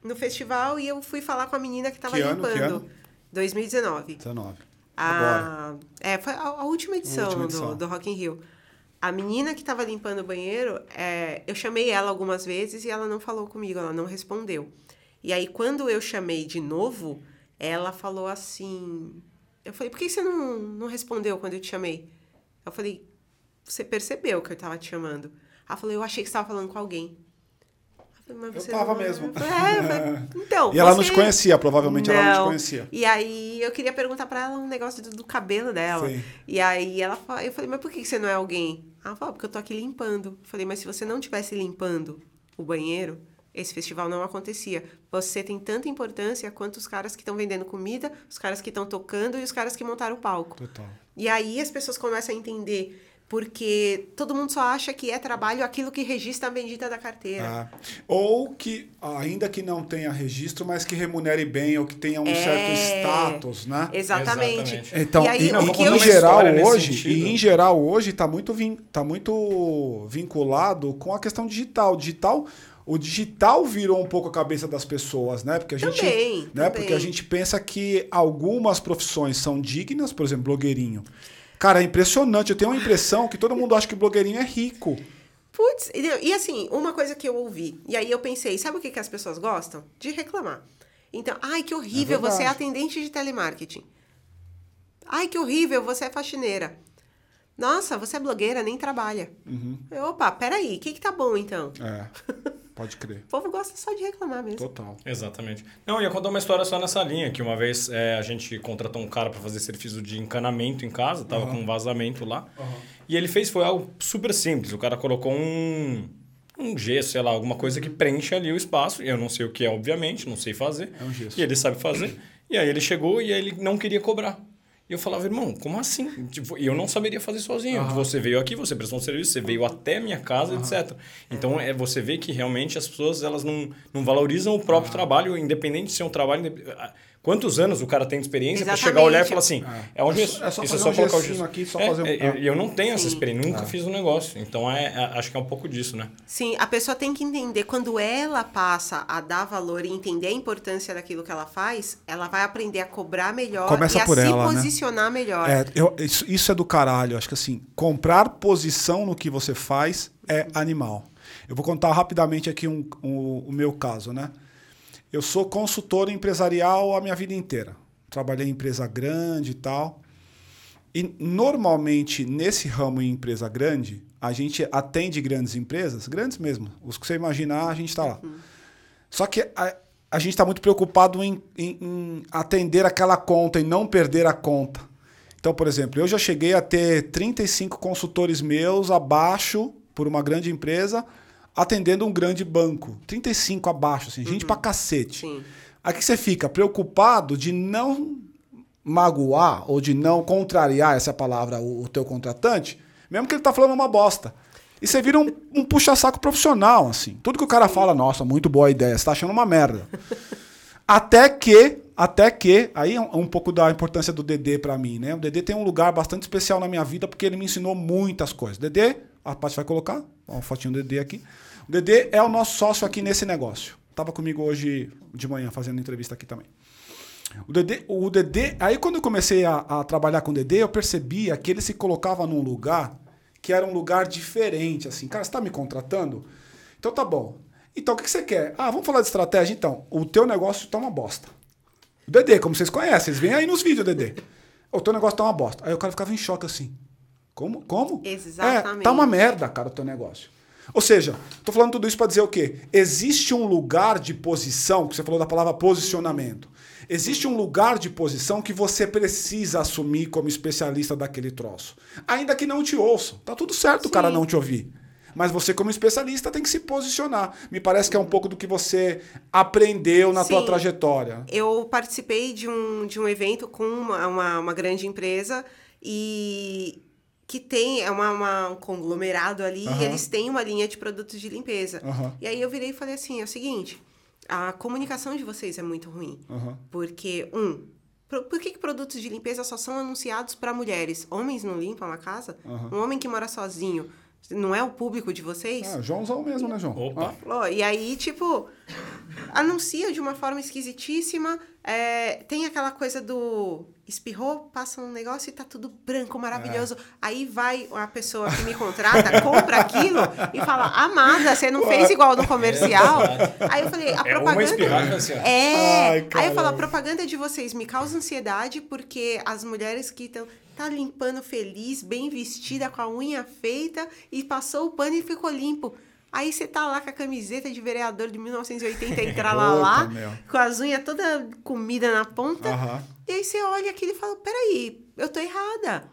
Speaker 3: no festival e eu fui falar com a menina que tava
Speaker 1: Que ano, que
Speaker 3: limpando.
Speaker 1: ano?
Speaker 3: 2019.
Speaker 1: 19. Agora.
Speaker 3: A, é, foi a, a última edição,
Speaker 1: última edição.
Speaker 3: Do, do Rock in Rio. A menina que estava limpando o banheiro, é, eu chamei ela algumas vezes e ela não falou comigo, ela não respondeu. E aí, quando eu chamei de novo, ela falou assim... Eu falei, por que você não, não respondeu quando eu te chamei? Eu falei, você percebeu que eu estava te chamando. Ela falou, eu achei que você estava falando com alguém. "Mas
Speaker 1: Eu tava
Speaker 3: não-
Speaker 1: mesmo.
Speaker 3: É, mas- então,
Speaker 1: E ela não
Speaker 3: você-
Speaker 1: te conhecia, provavelmente ela não te
Speaker 3: não.
Speaker 1: conhecia.
Speaker 3: E aí eu queria perguntar pra ela um negócio do, do cabelo dela.
Speaker 1: Sim.
Speaker 3: E aí ela eu falei, mas por que que você não é alguém? Ela falou, porque eu tô aqui limpando. Eu falei, mas se você não tivesse limpando o banheiro, esse festival não acontecia. Você tem tanta importância quanto os caras que estão vendendo comida, os caras que estão tocando e os caras que montaram o palco.
Speaker 1: Total.
Speaker 3: E aí as pessoas começam a entender. Porque todo mundo só acha que é trabalho aquilo que registra a bendita da carteira.
Speaker 1: Ah, ou que, ainda que não tenha registro, mas que remunere bem ou que tenha um
Speaker 3: É.
Speaker 1: certo status, né?
Speaker 3: Exatamente.
Speaker 2: Exatamente.
Speaker 1: Então,
Speaker 3: e aí,
Speaker 2: não,
Speaker 3: o
Speaker 2: vou
Speaker 3: que
Speaker 1: em
Speaker 3: eu
Speaker 1: geral hoje, e em geral hoje tá muito, vin, tá muito vinculado com a questão digital. Digital, o digital virou um pouco a cabeça das pessoas, né? Porque a gente,
Speaker 3: Também,
Speaker 1: né?
Speaker 3: também.
Speaker 1: Porque a gente pensa que algumas profissões são dignas, por exemplo, blogueirinho. Cara, é impressionante. Eu tenho uma impressão que todo mundo acha que blogueirinho é rico.
Speaker 3: Putz, e, e assim, uma coisa que eu ouvi, e aí eu pensei, sabe o que, que as pessoas gostam? De reclamar. Então, ai, que horrível,
Speaker 1: É
Speaker 3: você é atendente de telemarketing. Ai, que horrível, você é faxineira. Nossa, você é blogueira, nem trabalha.
Speaker 1: Uhum.
Speaker 3: Eu, Opa, peraí, o que, que tá bom então?
Speaker 1: É, pode crer.
Speaker 3: O povo gosta só de reclamar mesmo.
Speaker 1: Total.
Speaker 2: Exatamente. Não, eu ia contar uma história só nessa linha, que uma vez é, a gente contratou um cara para fazer serviço de encanamento em casa, tava com um vazamento lá. E ele fez, foi algo super simples. O cara colocou um, um gesso, sei lá, alguma coisa que preenche ali o espaço. Eu não sei o que é, obviamente, não sei fazer.
Speaker 1: É um gesso.
Speaker 2: E ele sabe fazer. E aí ele chegou e aí ele não queria cobrar. E eu falava, irmão, como assim? Tipo, eu não saberia fazer sozinho. Você veio aqui, você prestou um serviço, você veio até a minha casa, etc. Então, é, você vê que realmente as pessoas elas não, não valorizam o próprio trabalho, independente de ser um trabalho... Quantos anos o cara tem de experiência para chegar a olhar e falar assim, é, um
Speaker 1: É
Speaker 2: gesso.
Speaker 1: só- é só
Speaker 2: Isso
Speaker 1: fazer um
Speaker 2: colocar o gesso.
Speaker 1: aqui, só
Speaker 2: É,
Speaker 1: fazer um-
Speaker 2: é, eu,
Speaker 1: ah.
Speaker 2: eu não tenho essa
Speaker 3: Sim.
Speaker 2: experiência, nunca fiz um negócio. Então, é, é- acho que é um pouco disso, né?
Speaker 3: Sim, a pessoa tem que entender, quando ela passa a dar valor e entender a importância daquilo que ela faz, ela vai aprender a cobrar melhor
Speaker 1: Começa
Speaker 3: e a
Speaker 1: por
Speaker 3: se
Speaker 1: ela, né?
Speaker 3: posicionar melhor.
Speaker 1: É, eu- isso, isso é do caralho. Acho que assim, comprar posição no que você faz é animal. Eu vou contar rapidamente aqui um, um- o meu caso, né? Eu sou consultor empresarial a minha vida inteira. Trabalhei em empresa grande e tal. E normalmente nesse ramo em empresa grande, a gente atende grandes empresas, grandes mesmo. Os que você imaginar, a gente está lá. Só que a, a gente está muito preocupado em, em- em atender aquela conta e não perder a conta. Então, por exemplo, eu já cheguei a ter 35 consultores meus abaixo por uma grande empresa, atendendo um grande banco. 35 abaixo, assim, gente pra cacete.
Speaker 3: Sim.
Speaker 1: Aqui você fica preocupado de não magoar ou de não contrariar, essa é palavra, o, o teu contratante, mesmo que ele tá falando uma bosta. E você vira um, um puxa-saco profissional, assim. Tudo que o cara fala, nossa, muito boa ideia, você tá achando uma merda. Até que Até que, aí é um, um pouco da importância do Dedê pra mim, né? O Dedê tem um lugar bastante especial na minha vida porque ele me ensinou muitas coisas. Dedê, a Paty vai colocar, ó, uma fotinho do Dedê aqui. Dedê é o nosso sócio aqui nesse negócio. Tava comigo hoje de manhã fazendo entrevista aqui também. O Dedê, o Dedê, aí quando eu comecei a, a trabalhar com o Dedê, eu percebia que ele se colocava num lugar que era um lugar diferente, assim. Cara, você tá me contratando? Então tá bom. Então o que que você quer? Ah, vamos falar de estratégia então. O teu negócio tá uma bosta. O Dedê, como vocês conhecem, eles vêm aí nos vídeos, Dedê. O teu negócio tá uma bosta. Aí o cara ficava em choque assim. Como? Como?
Speaker 3: Exatamente.
Speaker 1: É, tá uma merda, cara, o teu negócio. Ou seja, tô falando tudo isso para dizer o quê? Existe um lugar de posição, que você falou da palavra posicionamento. Existe um lugar de posição que você precisa assumir como especialista daquele troço. Ainda que não te ouçam. Tá tudo certo o cara
Speaker 3: Sim.
Speaker 1: não te ouvir. Mas você, como especialista, tem que se posicionar. Me parece que é um pouco do que você aprendeu na tua
Speaker 3: Sim.
Speaker 1: trajetória.
Speaker 3: Eu participei de um, de um evento com uma, uma, uma grande empresa e que tem é uma, uma- um conglomerado ali
Speaker 1: Aham.
Speaker 3: e eles têm uma linha de produtos de limpeza.
Speaker 1: Aham.
Speaker 3: E aí eu virei e falei assim, é o seguinte, a comunicação de vocês é muito ruim.
Speaker 1: Aham.
Speaker 3: Porque, um, pro- por que, que produtos de limpeza só são anunciados para mulheres? Homens não limpam a casa? Um homem que mora sozinho não é o público de vocês?
Speaker 1: Ah, Joãozão mesmo, né, João?
Speaker 2: Opa.
Speaker 1: Ah,
Speaker 3: E aí, tipo, anuncia de uma forma esquisitíssima. é, tem aquela coisa do espirrou, passa um negócio e tá tudo branco, maravilhoso.
Speaker 1: É.
Speaker 3: Aí vai a pessoa que me contrata, compra aquilo e fala, amada, você não fez igual no comercial. Aí eu falei, a
Speaker 2: É uma
Speaker 3: propaganda.
Speaker 2: ó.
Speaker 3: É.
Speaker 1: Ai,
Speaker 3: aí eu falo, a propaganda de vocês me causa ansiedade porque as mulheres que estão tá limpando feliz, bem vestida, com a unha feita e passou o pano e ficou limpo. Aí você tá lá com a camiseta de vereador de 1980 entrar lá, com as unhas toda comida na ponta.
Speaker 1: Aham.
Speaker 3: E aí você olha aquilo e fala, peraí, eu tô errada.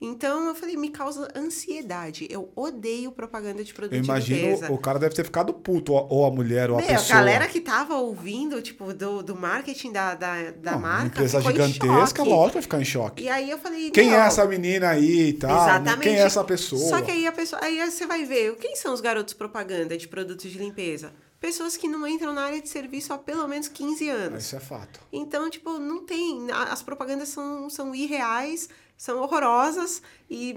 Speaker 3: Então eu falei, me causa ansiedade. Eu odeio propaganda de produto
Speaker 1: Eu
Speaker 3: de limpeza.
Speaker 1: imagino o cara deve ter ficado puto, ou a mulher, ou a
Speaker 3: Meu,
Speaker 1: pessoa.
Speaker 3: a galera que tava ouvindo, tipo, do, do marketing da, da, da
Speaker 1: Não,
Speaker 3: marca.
Speaker 1: Uma empresa
Speaker 3: em
Speaker 1: gigantesca,
Speaker 3: choque.
Speaker 1: lógico vai ficar em choque.
Speaker 3: E aí eu falei.
Speaker 1: Quem é essa menina aí e tal? né?
Speaker 3: Exatamente.
Speaker 1: Quem é essa pessoa?
Speaker 3: Só que aí a pessoa. Aí você vai ver, quem são os garotos propaganda de produtos de limpeza? Pessoas que não entram na área de serviço há pelo menos 15 anos.
Speaker 1: Isso é fato.
Speaker 3: Então, tipo, não tem. As propagandas são, são irreais, são horrorosas e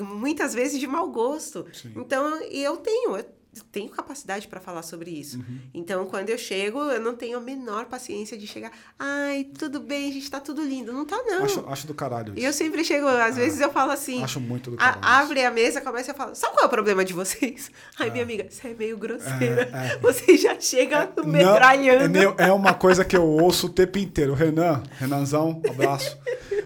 Speaker 3: muitas vezes de mau gosto.
Speaker 1: Sim.
Speaker 3: Então, eu tenho. Eu tenho capacidade para falar sobre isso.
Speaker 1: Uhum.
Speaker 3: Então, quando eu chego, eu não tenho a menor paciência de chegar. Ai, tudo bem, gente, tá tudo lindo. Não tá, não.
Speaker 1: Acho, acho do caralho
Speaker 3: E
Speaker 1: isso.
Speaker 3: eu sempre chego, às vezes eu falo assim.
Speaker 1: Acho muito do
Speaker 3: a-
Speaker 1: caralho.
Speaker 3: abre a mesa, começa a falar. Sabe qual é o problema de vocês? Ai, minha amiga, você é meio grosseira.
Speaker 1: É, é.
Speaker 3: Você já chega
Speaker 1: Não,
Speaker 3: metralhando.
Speaker 1: é, meio- é uma coisa que eu ouço o tempo inteiro. O Renan, Renanzão, abraço.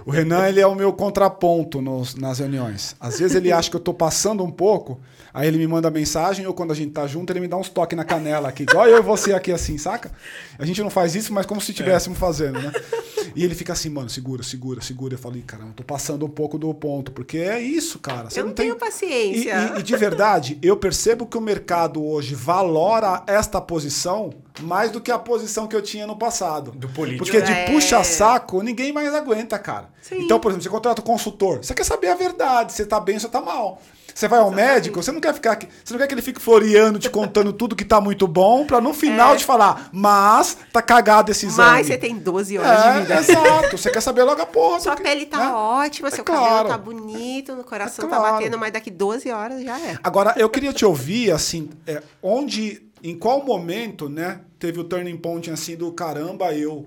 Speaker 1: O Renan, ele é o meu contraponto nos- nas reuniões. Às vezes ele acha que eu tô passando um pouco, aí ele me manda mensagem, ou quando a gente tá junto, ele me dá uns toques na canela aqui. Igual eu e você aqui assim, saca? A gente não faz isso, mas como se estivéssemos fazendo, né? E ele fica assim, mano, segura, segura, segura. Eu falei, caramba, tô passando um pouco do ponto, porque é isso, cara. Você
Speaker 3: Eu não tenho
Speaker 1: tem...
Speaker 3: paciência.
Speaker 1: E, e- e de verdade, eu percebo que o mercado hoje valora esta posição mais do que a posição que eu tinha no passado.
Speaker 2: Do político.
Speaker 1: Porque de
Speaker 3: É.
Speaker 1: puxa-saco, ninguém mais aguenta, cara.
Speaker 3: Sim.
Speaker 1: Então, por exemplo, você contrata um consultor, você quer saber a verdade, você tá bem ou você tá mal. Você vai ao médico, você não quer ficar. aqui- Você não quer que ele fique floreando, te contando tudo que tá muito bom, pra no final
Speaker 3: É.
Speaker 1: te falar, mas tá cagado esse exame.
Speaker 3: Mas você tem 12 horas de
Speaker 1: É,
Speaker 3: vida.
Speaker 1: exato. Você quer saber logo a porra.
Speaker 3: Sua pele tá
Speaker 1: né?
Speaker 3: ótima,
Speaker 1: É
Speaker 3: seu
Speaker 1: claro.
Speaker 3: cabelo tá bonito, no coração
Speaker 1: É
Speaker 3: tá
Speaker 1: claro.
Speaker 3: batendo, mas daqui 12 horas já é.
Speaker 1: Agora, eu queria te ouvir, assim, é, onde, em qual momento, né, teve o turning point, assim, do caramba, eu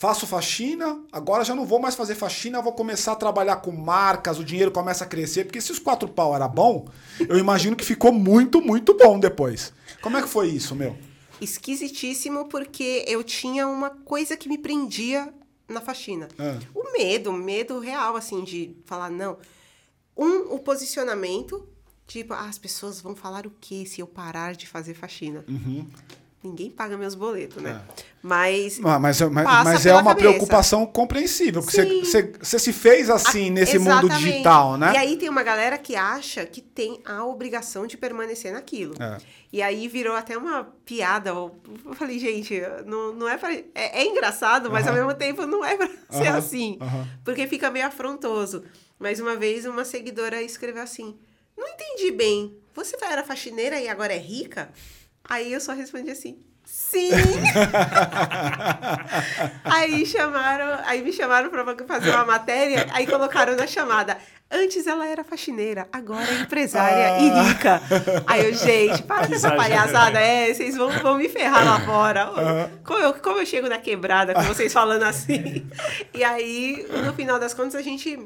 Speaker 1: faço faxina, agora já não vou mais fazer faxina, vou começar a trabalhar com marcas, o dinheiro começa a crescer, porque se os quatro pau era bom, eu imagino que ficou muito, muito bom depois. Como é que foi isso, meu?
Speaker 3: Esquisitíssimo, porque eu tinha uma coisa que me prendia na faxina.
Speaker 1: Ah.
Speaker 3: O medo, o medo real, assim, de falar, não. Um, o posicionamento, tipo, ah, as pessoas vão falar o quê se eu parar de fazer faxina?
Speaker 1: Uhum.
Speaker 3: Ninguém paga meus boletos, né?
Speaker 1: É.
Speaker 3: Mas
Speaker 1: Ah, Mas, mas, mas é
Speaker 3: pela
Speaker 1: uma
Speaker 3: cabeça.
Speaker 1: preocupação compreensível, porque você, se fez assim nesse mundo
Speaker 3: Exatamente.
Speaker 1: digital, né?
Speaker 3: E aí tem uma galera que acha que tem a obrigação de permanecer naquilo.
Speaker 1: É.
Speaker 3: E aí virou até uma piada. Eu falei, gente, não, não é pra. É, é engraçado, mas ao mesmo tempo não é pra ser assim. Porque fica meio afrontoso. Mas uma vez uma seguidora escreveu assim: Não entendi bem. Você era faxineira e agora é rica? Aí eu só respondi assim, sim! aí chamaram, aí me chamaram para fazer uma matéria, aí colocaram na chamada. Antes ela era faxineira, agora é empresária
Speaker 1: Ah.
Speaker 3: e rica. Aí eu, gente, para com essa
Speaker 2: Exagero,
Speaker 3: palhaçada,
Speaker 2: né?
Speaker 3: é, vocês vão, vão me ferrar lá fora. Ô, Como, eu, como eu chego na quebrada com vocês falando assim? E aí, no final das contas, a gente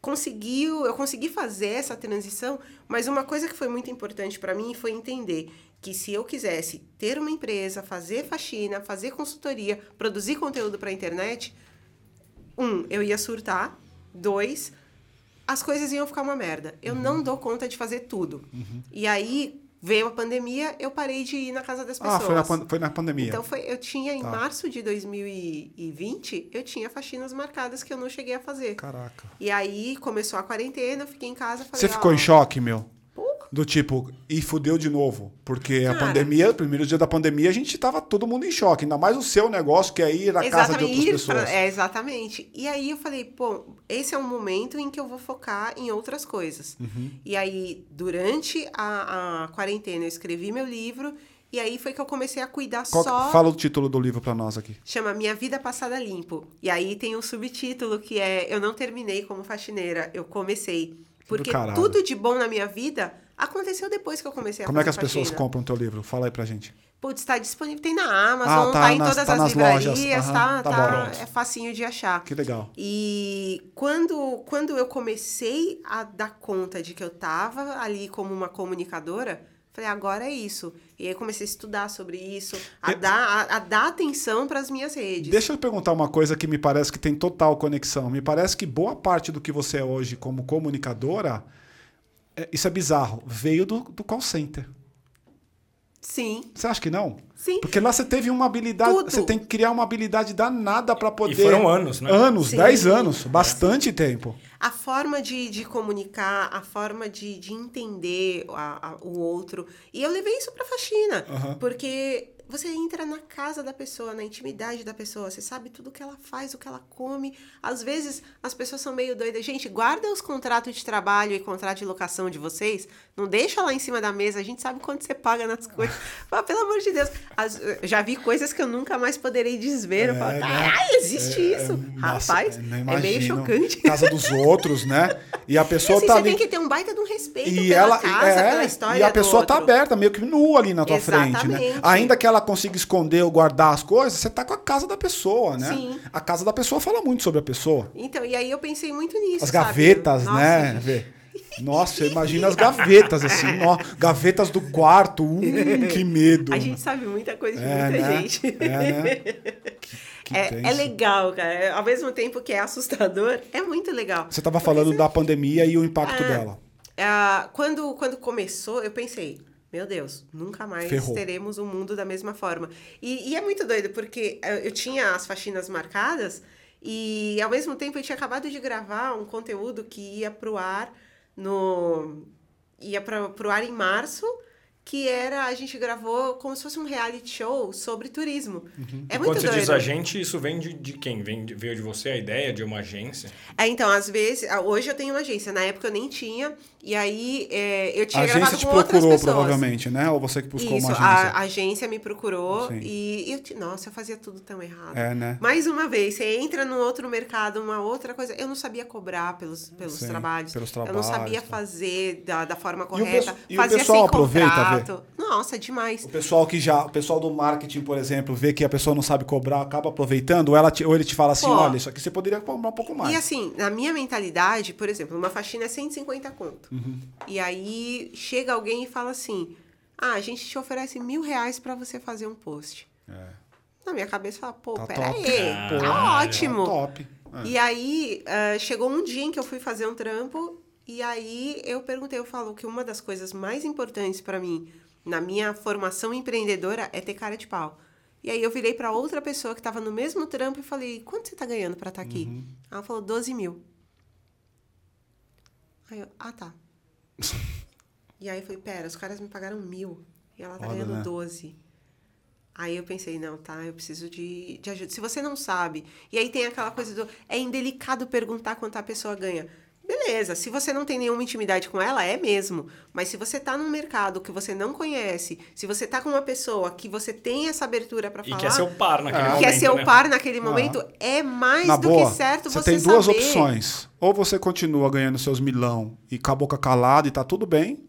Speaker 3: conseguiu, eu consegui fazer essa transição, mas uma coisa que foi muito importante para mim foi entender que se eu quisesse ter uma empresa, fazer faxina, fazer consultoria, produzir conteúdo para a internet, um, eu ia surtar, dois, as coisas iam ficar uma merda. Eu
Speaker 1: Uhum.
Speaker 3: não dou conta de fazer tudo. E aí veio a pandemia, eu parei de ir na casa das pessoas.
Speaker 1: Ah, foi na, foi na pandemia.
Speaker 3: Então foi, eu tinha em
Speaker 1: Tá.
Speaker 3: março de 2020, eu tinha faxinas marcadas que eu não cheguei a fazer.
Speaker 1: Caraca.
Speaker 3: E aí começou a quarentena, eu fiquei em casa, falei,
Speaker 1: Você ficou em choque, meu? Do tipo, e fudeu de novo. Porque a
Speaker 3: Cara.
Speaker 1: pandemia, o primeiro dia da pandemia, a gente tava todo mundo em choque. Ainda mais o seu negócio, que é ir à casa de outras pessoas.
Speaker 3: pra- é, exatamente. E aí eu falei, pô, esse é um momento em que eu vou focar em outras coisas.
Speaker 1: Uhum.
Speaker 3: E aí, durante a, a quarentena, eu escrevi meu livro. E aí foi que eu comecei a cuidar
Speaker 1: Qual-
Speaker 3: só.
Speaker 1: Fala o título do livro pra nós aqui.
Speaker 3: Chama Minha Vida Passada Limpo. E aí tem um subtítulo que é Eu não terminei como faxineira, eu comecei. Porque tudo de bom na minha vida aconteceu depois que eu comecei a
Speaker 1: Como é que as
Speaker 3: fazer
Speaker 1: pessoas
Speaker 3: faxina.
Speaker 1: compram o teu livro? Fala aí pra gente.
Speaker 3: Putz, tá disponível. Tem na Amazon,
Speaker 1: Ah, tá
Speaker 3: tá, em
Speaker 1: nas-
Speaker 3: todas
Speaker 1: tá
Speaker 3: as livrarias.
Speaker 1: Aham,
Speaker 3: tá,
Speaker 1: tá
Speaker 3: tá, é facinho de achar.
Speaker 1: Que legal.
Speaker 3: E quando, quando eu comecei a dar conta de que eu tava ali como uma comunicadora, falei, agora é isso. E aí comecei a estudar sobre isso, a,
Speaker 1: Eu-
Speaker 3: dar, a, a dar atenção para as minhas redes.
Speaker 1: Deixa eu perguntar uma coisa que me parece que tem total conexão. Me parece que boa parte do que você é hoje como comunicadora, isso é bizarro, veio do, do call center.
Speaker 3: Sim,
Speaker 1: Você acha que não?
Speaker 3: sim.
Speaker 1: Porque lá você teve uma habilidade,
Speaker 3: Tudo.
Speaker 1: você tem que criar uma habilidade danada pra poder.
Speaker 2: foram anos, né?
Speaker 1: Anos,
Speaker 3: Sim.
Speaker 1: 10 anos, bastante tempo.
Speaker 3: A forma de, de comunicar, a forma de, de entender a- a- o outro. E eu levei isso pra faxina.
Speaker 1: Aham.
Speaker 3: Porque você entra na casa da pessoa, na intimidade da pessoa. Você sabe tudo que ela faz, o que ela come. Às vezes, as pessoas são meio doidas. Gente, guarda os contratos de trabalho e contrato de locação de vocês. Não deixa lá em cima da mesa. A gente sabe quanto você paga nas coisas. Fala, pelo amor de Deus. As- já vi coisas que eu nunca mais poderei desver. Eu falo,
Speaker 1: né?
Speaker 3: caralho, existe isso.
Speaker 1: Nossa,
Speaker 3: Rapaz,
Speaker 1: não
Speaker 3: é meio
Speaker 1: imagino.
Speaker 3: chocante.
Speaker 1: Casa dos outros, né? E a pessoa
Speaker 3: assim,
Speaker 1: tá
Speaker 3: você
Speaker 1: ali.
Speaker 3: tem que ter um baita de um respeito
Speaker 1: E
Speaker 3: pela
Speaker 1: ela
Speaker 3: casa,
Speaker 1: é,
Speaker 3: pela história
Speaker 1: e a pessoa tá
Speaker 3: outro.
Speaker 1: aberta, meio que nua ali na tua frente, né?
Speaker 3: Exatamente.
Speaker 1: Ainda que ela consiga esconder ou guardar as coisas, você tá com a casa da pessoa, né?
Speaker 3: Sim.
Speaker 1: A casa da pessoa fala muito sobre a pessoa.
Speaker 3: Então, e aí eu pensei muito nisso,
Speaker 1: As
Speaker 3: sabe?
Speaker 1: gavetas,
Speaker 3: Nossa,
Speaker 1: né?
Speaker 3: gente.
Speaker 1: Vê. Nossa, imagina as gavetas, assim, ó, gavetas do quarto, hum, que medo.
Speaker 3: A gente sabe muita coisa de
Speaker 1: é,
Speaker 3: muita
Speaker 1: né?
Speaker 3: gente.
Speaker 1: É, né?
Speaker 3: É, é legal, cara. Ao mesmo tempo que é assustador, é muito legal.
Speaker 1: Você tava falando da pandemia e o impacto
Speaker 3: É.
Speaker 1: dela.
Speaker 3: Ah, quando, quando começou, eu pensei, meu Deus, nunca mais
Speaker 1: Ferrou.
Speaker 3: teremos o mundo da mesma forma. E, e é muito doido, porque eu, eu tinha as faxinas marcadas e ao mesmo tempo eu tinha acabado de gravar um conteúdo que ia pro ar no. ia pra, pro ar em março. Que era, a gente gravou como se fosse um reality show sobre turismo. É
Speaker 2: E
Speaker 3: muito
Speaker 2: quando você
Speaker 3: doido.
Speaker 2: diz a gente, isso vem de, de quem? Vem de- veio de você a ideia de uma agência?
Speaker 3: É, então, às vezes, hoje eu tenho uma agência, na época eu nem tinha, e aí é, eu
Speaker 1: A
Speaker 3: tinha
Speaker 1: agência
Speaker 3: gravado
Speaker 1: te
Speaker 3: com outras
Speaker 1: procurou,
Speaker 3: pessoas.
Speaker 1: provavelmente, né? Ou você que buscou
Speaker 3: Isso,
Speaker 1: uma
Speaker 3: a
Speaker 1: agência?
Speaker 3: agência me procurou
Speaker 1: Sim.
Speaker 3: e eu, nossa, eu fazia tudo tão errado.
Speaker 1: É, né?
Speaker 3: Mais uma vez, você entra num outro mercado, uma outra coisa. Eu não sabia cobrar pelos, pelos,
Speaker 1: Sim,
Speaker 3: trabalhos.
Speaker 1: pelos
Speaker 3: Eu não
Speaker 1: trabalhos,
Speaker 3: sabia
Speaker 1: tá.
Speaker 3: fazer da, da forma
Speaker 1: o
Speaker 3: correta.
Speaker 1: e o
Speaker 3: fazia
Speaker 1: pessoal
Speaker 3: sem
Speaker 1: aproveita,
Speaker 3: contrato. Nossa, demais.
Speaker 1: O pessoal que já, o pessoal do marketing, por exemplo, vê que a pessoa não sabe cobrar, acaba aproveitando, ou, ela te- ou ele te fala assim,
Speaker 3: Pô.
Speaker 1: olha, isso aqui você poderia cobrar um pouco mais.
Speaker 3: E assim, na minha mentalidade, por exemplo, uma faxina é 150 conto.
Speaker 1: Uhum.
Speaker 3: E aí chega alguém e fala assim: Ah, a gente te oferece mil reais pra você fazer um post. Na minha cabeça fala, pô,
Speaker 1: Tá
Speaker 3: peraí, tá
Speaker 1: Pô,
Speaker 3: ótimo.
Speaker 1: Tá top. É.
Speaker 3: E aí, ah, chegou um dia em que eu fui fazer um trampo, e aí eu perguntei, eu falo que uma das coisas mais importantes pra mim, na minha formação empreendedora, é ter cara de pau. E aí eu virei pra outra pessoa que tava no mesmo trampo e falei, quanto você tá ganhando pra estar aqui?
Speaker 1: Uhum.
Speaker 3: Ela falou, 12 mil. Aí eu, ah, tá. E aí eu falei, pera, os caras me pagaram mil. E ela tá
Speaker 1: Foda,
Speaker 3: ganhando
Speaker 1: né?
Speaker 3: 12. Aí eu pensei, não, tá, eu preciso de, de ajuda. Se você não sabe, e aí tem aquela coisa do. É indelicado perguntar quanto a pessoa ganha. Beleza, se você não tem nenhuma intimidade com ela, é mesmo. Mas se você tá num mercado que você não conhece, se você tá com uma pessoa que você tem essa abertura para
Speaker 2: E
Speaker 3: falar,
Speaker 2: quer ser o par naquele
Speaker 1: Ah.
Speaker 2: momento.
Speaker 3: quer ser
Speaker 2: né?
Speaker 3: o par naquele momento, é mais
Speaker 1: Na
Speaker 3: do
Speaker 1: boa,
Speaker 3: que certo
Speaker 1: você
Speaker 3: você,
Speaker 1: tem duas
Speaker 3: saber.
Speaker 1: opções. Ou você continua ganhando seus milão e com a boca calada e tá tudo bem.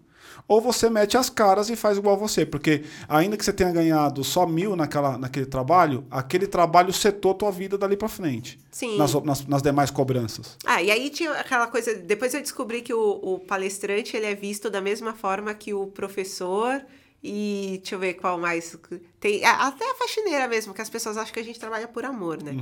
Speaker 1: Ou você mete as caras e faz igual você. Porque ainda que você tenha ganhado só mil naquela, naquele trabalho, aquele trabalho setou tua vida dali pra frente.
Speaker 3: Sim.
Speaker 1: Nas, nas, nas demais cobranças.
Speaker 3: Ah, e aí tinha aquela coisa. Depois eu descobri que o, o palestrante ele é visto da mesma forma que o professor. E deixa eu ver qual mais. Tem, até a faxineira mesmo, que as pessoas acham que a gente trabalha por amor, né?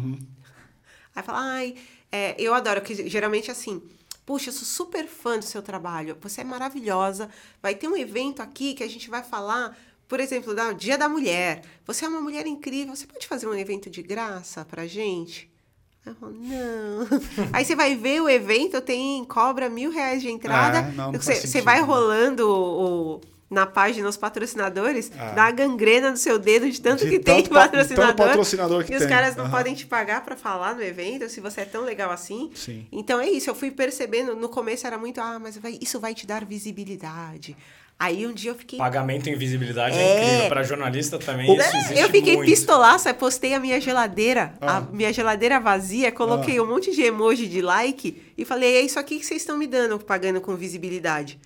Speaker 3: Aí fala, ai, é, eu adoro, que geralmente assim. Puxa, eu sou super fã do seu trabalho. Você é maravilhosa. Vai ter um evento aqui que a gente vai falar, por exemplo, do Dia da Mulher. Você é uma mulher incrível. Você pode fazer um evento de graça pra gente? Eu falo, não. Aí você vai ver o evento, tem cobra mil reais de entrada.
Speaker 1: É, não, não
Speaker 3: você, você vai rolando o, o- na página os patrocinadores,
Speaker 1: Ah.
Speaker 3: dá uma gangrena no seu dedo de tanto
Speaker 1: De
Speaker 3: que tem
Speaker 1: tanto pa-
Speaker 3: patrocinador.
Speaker 1: tanto patrocinador que
Speaker 3: e os
Speaker 1: tem.
Speaker 3: caras não
Speaker 1: Aham.
Speaker 3: podem te pagar pra falar no evento, se você é tão legal assim.
Speaker 1: Sim.
Speaker 3: Então é isso, eu fui percebendo, no começo era muito, ah, mas vai- isso vai te dar visibilidade. Aí um dia eu fiquei.
Speaker 2: Pagamento em visibilidade é,
Speaker 3: É.
Speaker 2: incrível. Para jornalista também
Speaker 1: O-
Speaker 2: isso existe
Speaker 3: Eu fiquei
Speaker 2: muito.
Speaker 3: pistolaça, postei a minha geladeira,
Speaker 1: Ah.
Speaker 3: a minha geladeira vazia, coloquei um monte de emoji de like e falei, é isso aqui que vocês estão me dando, pagando com visibilidade.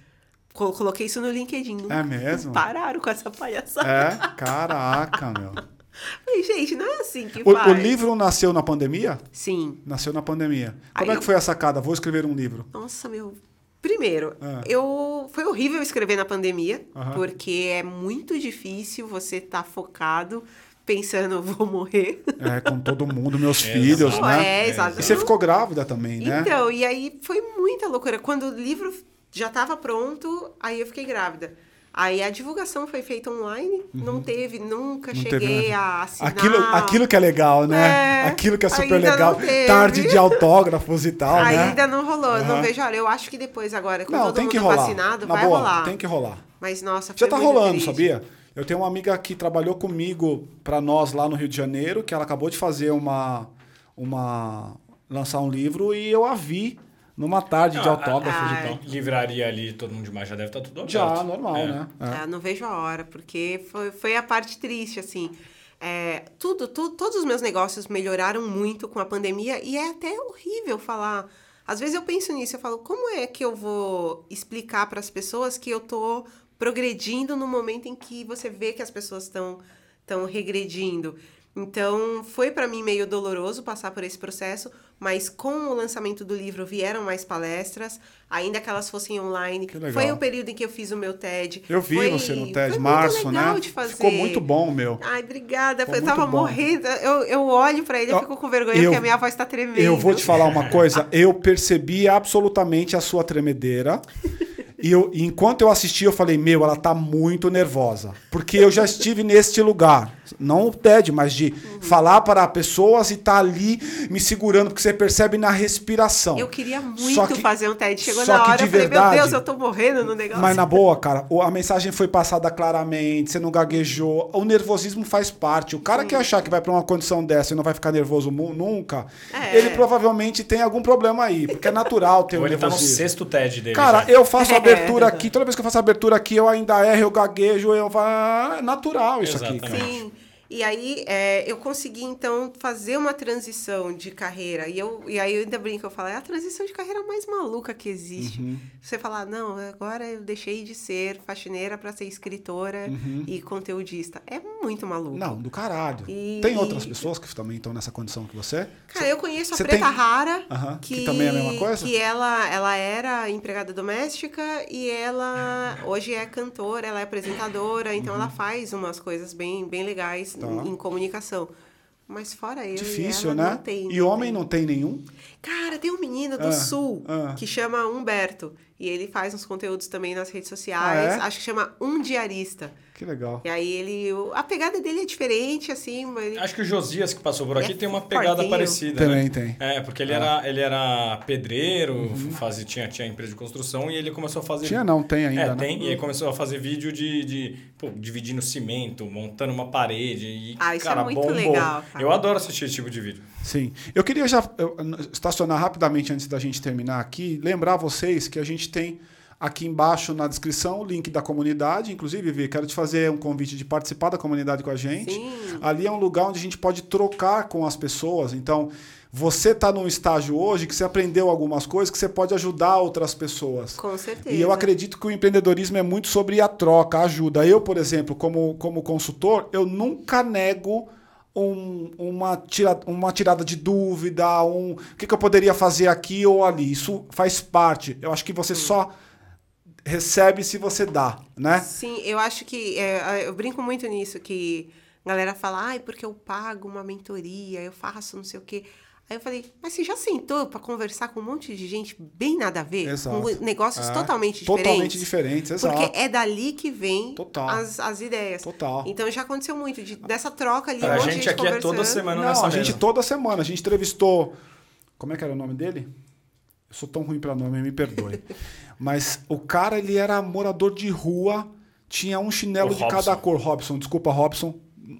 Speaker 3: Co- Coloquei isso no LinkedIn.
Speaker 1: É mesmo?
Speaker 3: Pararam com essa palhaçada.
Speaker 1: É? Caraca, meu.
Speaker 3: Gente, não é assim que
Speaker 1: O,
Speaker 3: faz.
Speaker 1: o livro nasceu na pandemia?
Speaker 3: Sim.
Speaker 1: Nasceu na pandemia. Como
Speaker 3: Aí
Speaker 1: é que foi a sacada? Vou escrever um livro.
Speaker 3: Nossa, meu. Primeiro,
Speaker 1: Ah.
Speaker 3: eu foi horrível escrever na pandemia, porque é muito difícil você estar focado pensando vou morrer.
Speaker 1: É, com todo mundo, meus
Speaker 2: É,
Speaker 1: filhos, né?
Speaker 3: É, exato.
Speaker 1: E você ficou grávida também, né?
Speaker 3: Então, e aí foi muita loucura. Quando o livro já estava pronto, aí eu fiquei grávida. Aí a divulgação foi feita online, não teve, nunca
Speaker 1: Uhum. Não
Speaker 3: cheguei
Speaker 1: teve,
Speaker 3: a assinar.
Speaker 1: Aquilo, aquilo que é legal, né?
Speaker 3: É,
Speaker 1: aquilo que é super legal. Tarde de autógrafos e tal, né?
Speaker 3: Ainda não rolou, eu não vejo. Olha, eu acho que depois agora, com
Speaker 1: Não,
Speaker 3: todo
Speaker 1: tem
Speaker 3: mundo
Speaker 1: que rolar.
Speaker 3: vacinado,
Speaker 1: Na
Speaker 3: vai
Speaker 1: boa,
Speaker 3: rolar.
Speaker 1: tem que rolar.
Speaker 3: Mas nossa,
Speaker 1: Já tá rolando,
Speaker 3: triste.
Speaker 1: sabia? Eu tenho uma amiga que trabalhou comigo pra nós lá no Rio de Janeiro, que ela acabou de fazer uma. uma lançar um livro e eu a vi numa tarde de
Speaker 2: Ah,
Speaker 1: autógrafos
Speaker 3: ah,
Speaker 1: e tal.
Speaker 2: Livraria ali, todo mundo demais já deve estar tudo aberto.
Speaker 1: Já, normal,
Speaker 2: É.
Speaker 1: né? É.
Speaker 3: Ah, não vejo a hora, porque foi, foi a parte triste, assim. É, tudo, tu- todos os meus negócios melhoraram muito com a pandemia e é até horrível falar. Às vezes eu penso nisso, eu falo, como é que eu vou explicar para as pessoas que eu tô progredindo no momento em que você vê que as pessoas estão estão regredindo? Então, foi para mim meio doloroso passar por esse processo, mas com o lançamento do livro vieram mais palestras, ainda que elas fossem online. Foi o período em que eu fiz o meu TED.
Speaker 1: Eu vi
Speaker 3: Foi-
Speaker 1: você no TED,
Speaker 3: muito
Speaker 1: março, né?
Speaker 3: de fazer.
Speaker 1: Ficou muito bom, meu.
Speaker 3: Ai, obrigada.
Speaker 1: Ficou
Speaker 3: eu tava
Speaker 1: bom.
Speaker 3: morrendo. Eu, eu olho pra ele e fico com vergonha,
Speaker 1: eu-
Speaker 3: porque a minha voz tá tremendo.
Speaker 1: Eu vou te falar uma coisa, eu percebi absolutamente a sua tremedeira. E, eu, e enquanto eu assisti, eu falei, meu, ela tá muito nervosa. Porque eu já estive neste lugar. Não o TED, mas de
Speaker 3: Uhum.
Speaker 1: falar para pessoas e tá ali me segurando, porque você percebe na respiração.
Speaker 3: Eu queria muito
Speaker 1: Só que-
Speaker 3: fazer um TED. Chegou
Speaker 1: só
Speaker 3: na
Speaker 1: que
Speaker 3: hora,
Speaker 1: de
Speaker 3: eu falei,
Speaker 1: verdade-
Speaker 3: meu Deus, eu tô morrendo no negócio.
Speaker 1: Mas na boa, cara, a mensagem foi passada claramente, você não gaguejou. O nervosismo faz parte. O cara que achar que vai pra uma condição dessa e não vai ficar nervoso nunca,
Speaker 3: É.
Speaker 1: ele provavelmente tem algum problema aí, porque é natural ter
Speaker 2: Ou
Speaker 1: um
Speaker 2: ele tá no
Speaker 1: nervosismo.
Speaker 2: sexto TED dele.
Speaker 1: Cara,
Speaker 2: já.
Speaker 1: eu faço
Speaker 3: É.
Speaker 1: abertura aqui, toda vez que eu faço abertura aqui, eu ainda erro, eu gaguejo, eu falo, é natural isso aqui,
Speaker 2: Exatamente.
Speaker 1: cara.
Speaker 3: Sim. E aí, é, eu consegui, então, fazer uma transição de carreira. E, eu, e aí, eu ainda brinco, eu falo, é a transição de carreira mais maluca que existe.
Speaker 1: Uhum.
Speaker 3: Você falar, não, agora eu deixei de ser faxineira para ser escritora e conteudista. É muito maluco.
Speaker 1: Uhum. Não, do caralho.
Speaker 3: E-
Speaker 1: Tem outras pessoas que também estão nessa condição que você?
Speaker 3: Cara, eu conheço a
Speaker 1: Você
Speaker 3: Preta
Speaker 1: tem-
Speaker 3: Rara,
Speaker 1: Aham,
Speaker 3: que,
Speaker 1: que também é a mesma coisa?
Speaker 3: Que ela, ela era empregada doméstica e ela hoje é cantora, ela é apresentadora, então ela faz umas coisas bem, bem legais
Speaker 1: Uhum. Tá.
Speaker 3: em, em comunicação. Mas fora eu e
Speaker 1: Difícil, né?
Speaker 3: não tem.
Speaker 1: e homem não tem nenhum?
Speaker 3: Cara, tem um menino do
Speaker 1: Ah,
Speaker 3: sul
Speaker 1: ah.
Speaker 3: que chama Humberto. E ele faz uns conteúdos também nas redes sociais.
Speaker 1: Ah, é?
Speaker 3: Acho que chama Um Diarista.
Speaker 1: Que legal.
Speaker 3: E aí ele. A pegada dele é diferente, assim, mas. ele-
Speaker 2: Acho que o Josias que passou por aqui
Speaker 3: É
Speaker 2: tem uma pegada
Speaker 3: fortinho.
Speaker 2: parecida.
Speaker 1: Também
Speaker 2: né?
Speaker 1: tem.
Speaker 2: É, porque ele, era, ele era pedreiro, fazia, tinha, tinha empresa de construção e ele começou a fazer.
Speaker 1: Tinha não, tem ainda,
Speaker 2: É,
Speaker 1: né?
Speaker 2: tem. E aí começou a fazer vídeo de, de pô, dividindo cimento, montando uma parede. E,
Speaker 3: Ah, isso é
Speaker 2: cara,
Speaker 3: muito
Speaker 2: bombou.
Speaker 3: legal, cara.
Speaker 2: Eu adoro assistir esse tipo de vídeo.
Speaker 1: Sim. Eu queria já estacionar rapidamente antes da gente terminar aqui, lembrar vocês que a gente tem aqui embaixo na descrição o link da comunidade. Inclusive, Vi, quero te fazer um convite de participar da comunidade com a gente.
Speaker 3: Sim.
Speaker 1: Ali é um lugar onde a gente pode trocar com as pessoas. Então, você está num estágio hoje que você aprendeu algumas coisas que você pode ajudar outras pessoas.
Speaker 3: Com certeza.
Speaker 1: E eu acredito que o empreendedorismo é muito sobre a troca, a ajuda. Eu, por exemplo, como, como consultor, eu nunca nego um- uma, tira, uma tirada de dúvida, um o que, que eu poderia fazer aqui ou ali. Isso faz parte. Eu acho que você só recebe se você dá, né?
Speaker 3: Sim, eu acho que. é, eu brinco muito nisso, que a galera fala, ai, porque eu pago uma mentoria, eu faço não sei o quê. Aí eu falei, mas você já sentou pra conversar com um monte de gente bem nada a ver?
Speaker 1: Exato.
Speaker 3: Com negócios
Speaker 1: É,
Speaker 3: totalmente diferentes?
Speaker 1: Totalmente diferentes, exato.
Speaker 3: Porque é dali que vem
Speaker 1: Total.
Speaker 3: as, as ideias.
Speaker 1: Total.
Speaker 3: Então já aconteceu muito, de, dessa troca ali,
Speaker 2: Pra
Speaker 3: um monte de
Speaker 2: gente
Speaker 3: gente
Speaker 2: aqui é toda semana
Speaker 1: Não,
Speaker 2: nessa
Speaker 1: a gente
Speaker 2: mesa.
Speaker 1: toda semana, a gente entrevistou. Como é que era o nome dele? Eu sou tão ruim pra nome, me perdoe. Mas o cara, ele era morador de rua, tinha um chinelo
Speaker 2: O
Speaker 1: de
Speaker 2: Robson.
Speaker 1: cada cor. Robson, desculpa, Robson.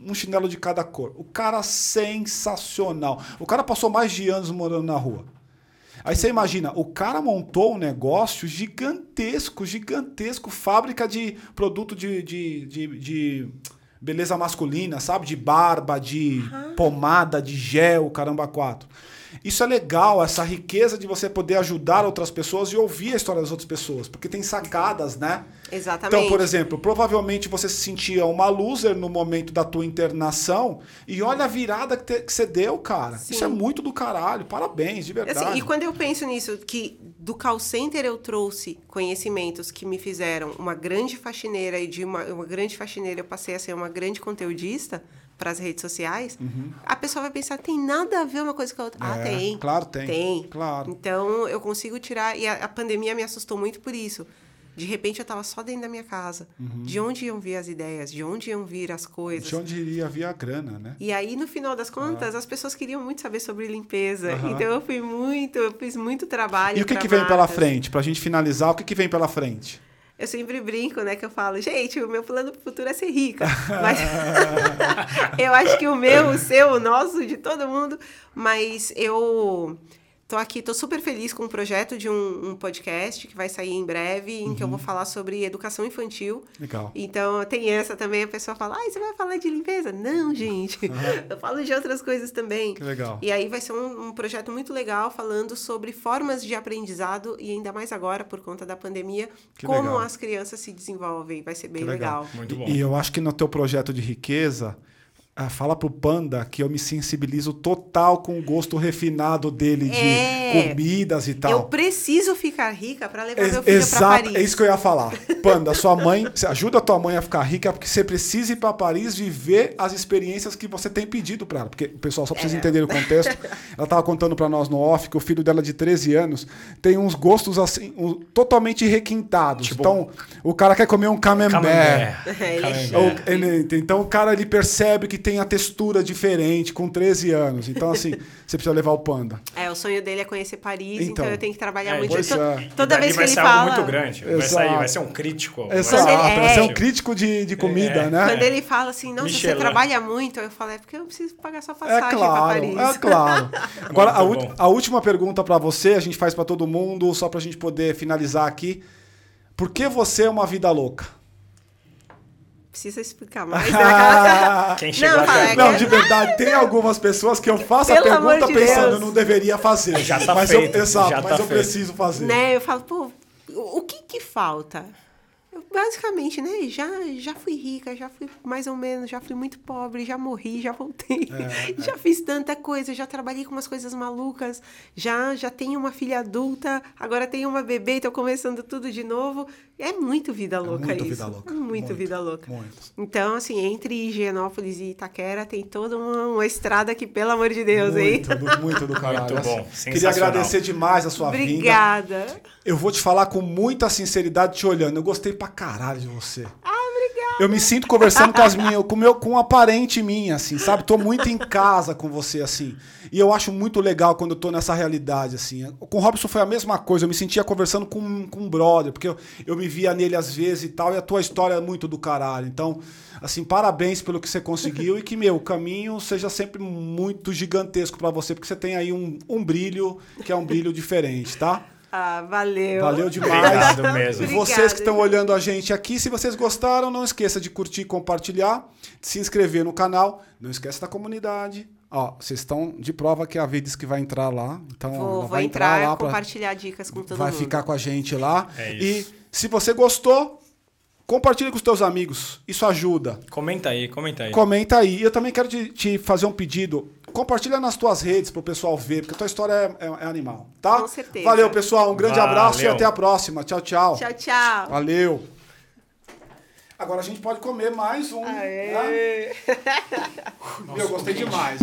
Speaker 1: Um chinelo de cada cor. O cara sensacional. O cara passou mais de anos morando na rua. Aí você imagina, o cara montou um negócio gigantesco, gigantesco, fábrica de produto de, de, de, de beleza masculina, sabe? De barba, de pomada, de gel, caramba, quatro. Isso é legal, essa riqueza de você poder ajudar outras pessoas e ouvir a história das outras pessoas, porque tem sacadas, né?
Speaker 3: Exatamente.
Speaker 1: Então, por exemplo, provavelmente você se sentia uma loser no momento da tua internação e olha a virada que, te- que você deu, cara.
Speaker 3: Sim.
Speaker 1: Isso é muito do caralho. Parabéns, de verdade.
Speaker 3: Assim, e quando eu penso nisso, que do call center eu trouxe conhecimentos que me fizeram uma grande faxineira e de uma, uma grande faxineira eu passei a ser uma grande conteudista para as redes sociais, a pessoa vai pensar, tem nada a ver uma coisa com a outra. ah,
Speaker 1: Uhum. É,
Speaker 3: tem.
Speaker 1: claro, tem.
Speaker 3: Tem.
Speaker 1: Claro.
Speaker 3: Então eu consigo tirar. E a, a pandemia me assustou muito por isso. De repente eu estava só dentro da minha casa. De onde iam vir as ideias? De onde iam vir as coisas?
Speaker 1: Uhum. De onde iria vir a grana, né?
Speaker 3: E aí, no final das contas, as pessoas queriam muito saber sobre limpeza.
Speaker 1: Aham.
Speaker 3: Então, eu fui muito, eu fiz muito trabalho.
Speaker 1: E o que, que vem pela frente? Pra gente finalizar, o que, que vem pela frente?
Speaker 3: Eu sempre brinco, né? Que eu falo, gente, o meu plano pro futuro é ser rica. Mas eu acho que o meu, o seu, o nosso, de todo mundo. Mas eu tô aqui, tô super feliz com o projeto de um, um podcast que vai sair em breve, em que eu vou
Speaker 1: Uhum.
Speaker 3: falar sobre educação infantil.
Speaker 1: Legal.
Speaker 3: Então, tem essa também, a pessoa fala, ai, você vai falar de limpeza? Não, gente. Eu falo de outras coisas também.
Speaker 1: Que legal.
Speaker 3: E aí vai ser um, um projeto muito legal falando sobre formas de aprendizado e ainda mais agora, por conta da pandemia,
Speaker 1: Que
Speaker 3: como
Speaker 1: legal.
Speaker 3: as crianças se desenvolvem. Vai ser bem
Speaker 1: Que legal.
Speaker 3: legal.
Speaker 2: Muito bom.
Speaker 1: E eu acho que no teu projeto de riqueza, ah, fala pro Panda que eu me sensibilizo total com o gosto refinado dele de
Speaker 3: É.
Speaker 1: comidas e
Speaker 3: Eu
Speaker 1: tal.
Speaker 3: preciso ficar rica para levar
Speaker 1: Ex-
Speaker 3: meu filho para
Speaker 1: Exato,
Speaker 3: Paris.
Speaker 1: é isso que eu ia falar. Panda, sua mãe, você ajuda a tua mãe a ficar rica porque você precisa ir para Paris viver as experiências que você tem pedido para ela. Porque o pessoal só
Speaker 3: É.
Speaker 1: precisa entender o contexto. Ela tava contando para nós no off que o filho dela de 13 anos tem uns gostos assim, um, totalmente requintados.
Speaker 2: Tipo-
Speaker 1: então, o cara quer comer um camembert.
Speaker 2: Camembert.
Speaker 3: É, ele é
Speaker 2: Camembert.
Speaker 1: Então o cara ele percebe que tem a textura diferente com 13 anos. Então, assim, você precisa levar o panda.
Speaker 3: É, o sonho dele é conhecer Paris, então,
Speaker 1: Então.
Speaker 3: eu tenho que trabalhar
Speaker 2: É,
Speaker 3: muito.
Speaker 1: pois
Speaker 3: To-
Speaker 1: é.
Speaker 3: Toda vez que
Speaker 2: vai
Speaker 3: ele
Speaker 2: ser
Speaker 3: fala.
Speaker 2: algo muito grande. Vai, sair, vai ser um crítico. vai
Speaker 1: Exato, vai
Speaker 3: é.
Speaker 1: ser um crítico de, de comida,
Speaker 2: É.
Speaker 1: né?
Speaker 3: Quando ele fala assim, não, se você trabalha muito, eu falo, é porque eu preciso pagar sua
Speaker 1: É
Speaker 3: passagem para
Speaker 1: claro,
Speaker 3: Paris.
Speaker 1: é claro. Agora, a, a última pergunta para você, a gente faz para todo mundo, só para a gente poder finalizar aqui. Por que você é uma vida louca?
Speaker 3: Precisa explicar mais. né?
Speaker 2: Quem
Speaker 3: Não,
Speaker 2: chegou
Speaker 3: fala,
Speaker 2: até
Speaker 3: é
Speaker 1: Não, de verdade, tem algumas pessoas que eu faço a
Speaker 3: Pelo
Speaker 1: pergunta
Speaker 3: amor de
Speaker 1: pensando,
Speaker 3: Deus.
Speaker 1: não deveria fazer.
Speaker 2: Já tá
Speaker 1: mas
Speaker 2: feito,
Speaker 1: eu, exato,
Speaker 2: já
Speaker 1: mas
Speaker 2: tá
Speaker 1: eu
Speaker 2: feito.
Speaker 1: preciso fazer.
Speaker 3: né? Eu falo, pô, o que que falta? Eu, basicamente, né? Já, já fui rica, já fui mais ou menos, já fui muito pobre, já morri, já voltei.
Speaker 1: É,
Speaker 3: já fiz tanta coisa, já trabalhei com umas coisas malucas, já, já tenho uma filha adulta, agora tenho uma bebê, tô começando tudo de novo. É muito vida louca
Speaker 1: muito
Speaker 3: isso.
Speaker 1: vida louca.
Speaker 3: É muito,
Speaker 1: Muito,
Speaker 3: vida louca.
Speaker 1: muito.
Speaker 3: Então, assim, entre Higienópolis e Itaquera tem toda uma, uma estrada que, pelo amor de Deus, hein?
Speaker 1: Muito, do, muito do caralho.
Speaker 2: Muito bom,
Speaker 1: Assim, Queria agradecer demais a sua vinda.
Speaker 3: Obrigada.
Speaker 1: Eu vou te falar com muita sinceridade te olhando. Eu gostei pra caralho de você.
Speaker 3: Ah, obrigada.
Speaker 1: Eu me sinto conversando com as minhas, com meu, com uma parente minha, assim, sabe? Tô muito em casa com você, assim. E eu acho muito legal quando eu tô nessa realidade, assim. Com o Robson foi a mesma coisa. Eu me sentia conversando com, com um brother, porque eu, eu me via nele às vezes e tal. E a tua história é muito do caralho. Então, assim, parabéns pelo que você conseguiu e que, meu, o caminho seja sempre muito gigantesco pra você, porque você tem aí um, um brilho que é um brilho diferente, tá?
Speaker 3: Ah, valeu.
Speaker 1: Valeu demais.
Speaker 2: Obrigado mesmo.
Speaker 1: E
Speaker 3: Obrigada,
Speaker 1: vocês que estão olhando a gente aqui, se vocês gostaram, não esqueça de curtir, compartilhar, de se inscrever no canal. Não esqueça da comunidade. Ó, vocês estão de prova que a Vides que vai entrar lá. Então, ela
Speaker 3: Vou, vou
Speaker 1: vai
Speaker 3: entrar,
Speaker 1: lá pra-
Speaker 3: compartilhar dicas com todo
Speaker 1: vai
Speaker 3: mundo.
Speaker 1: ficar com a gente lá.
Speaker 2: É
Speaker 1: e
Speaker 2: isso.
Speaker 1: se você gostou, compartilhe com os teus amigos. Isso ajuda.
Speaker 2: Comenta aí, comenta aí.
Speaker 1: Comenta aí. Eu também quero te, te fazer um pedido. Compartilha nas tuas redes pro pessoal ver, porque tua história é, é, é animal, tá?
Speaker 3: Com certeza.
Speaker 1: Valeu, pessoal. Um grande
Speaker 2: Valeu.
Speaker 1: abraço e até a próxima. Tchau, tchau.
Speaker 3: Tchau, tchau.
Speaker 1: Valeu. Agora a gente pode comer mais um. Né?
Speaker 3: Aê. Né?
Speaker 1: Nossa, Meu, eu gostei demais.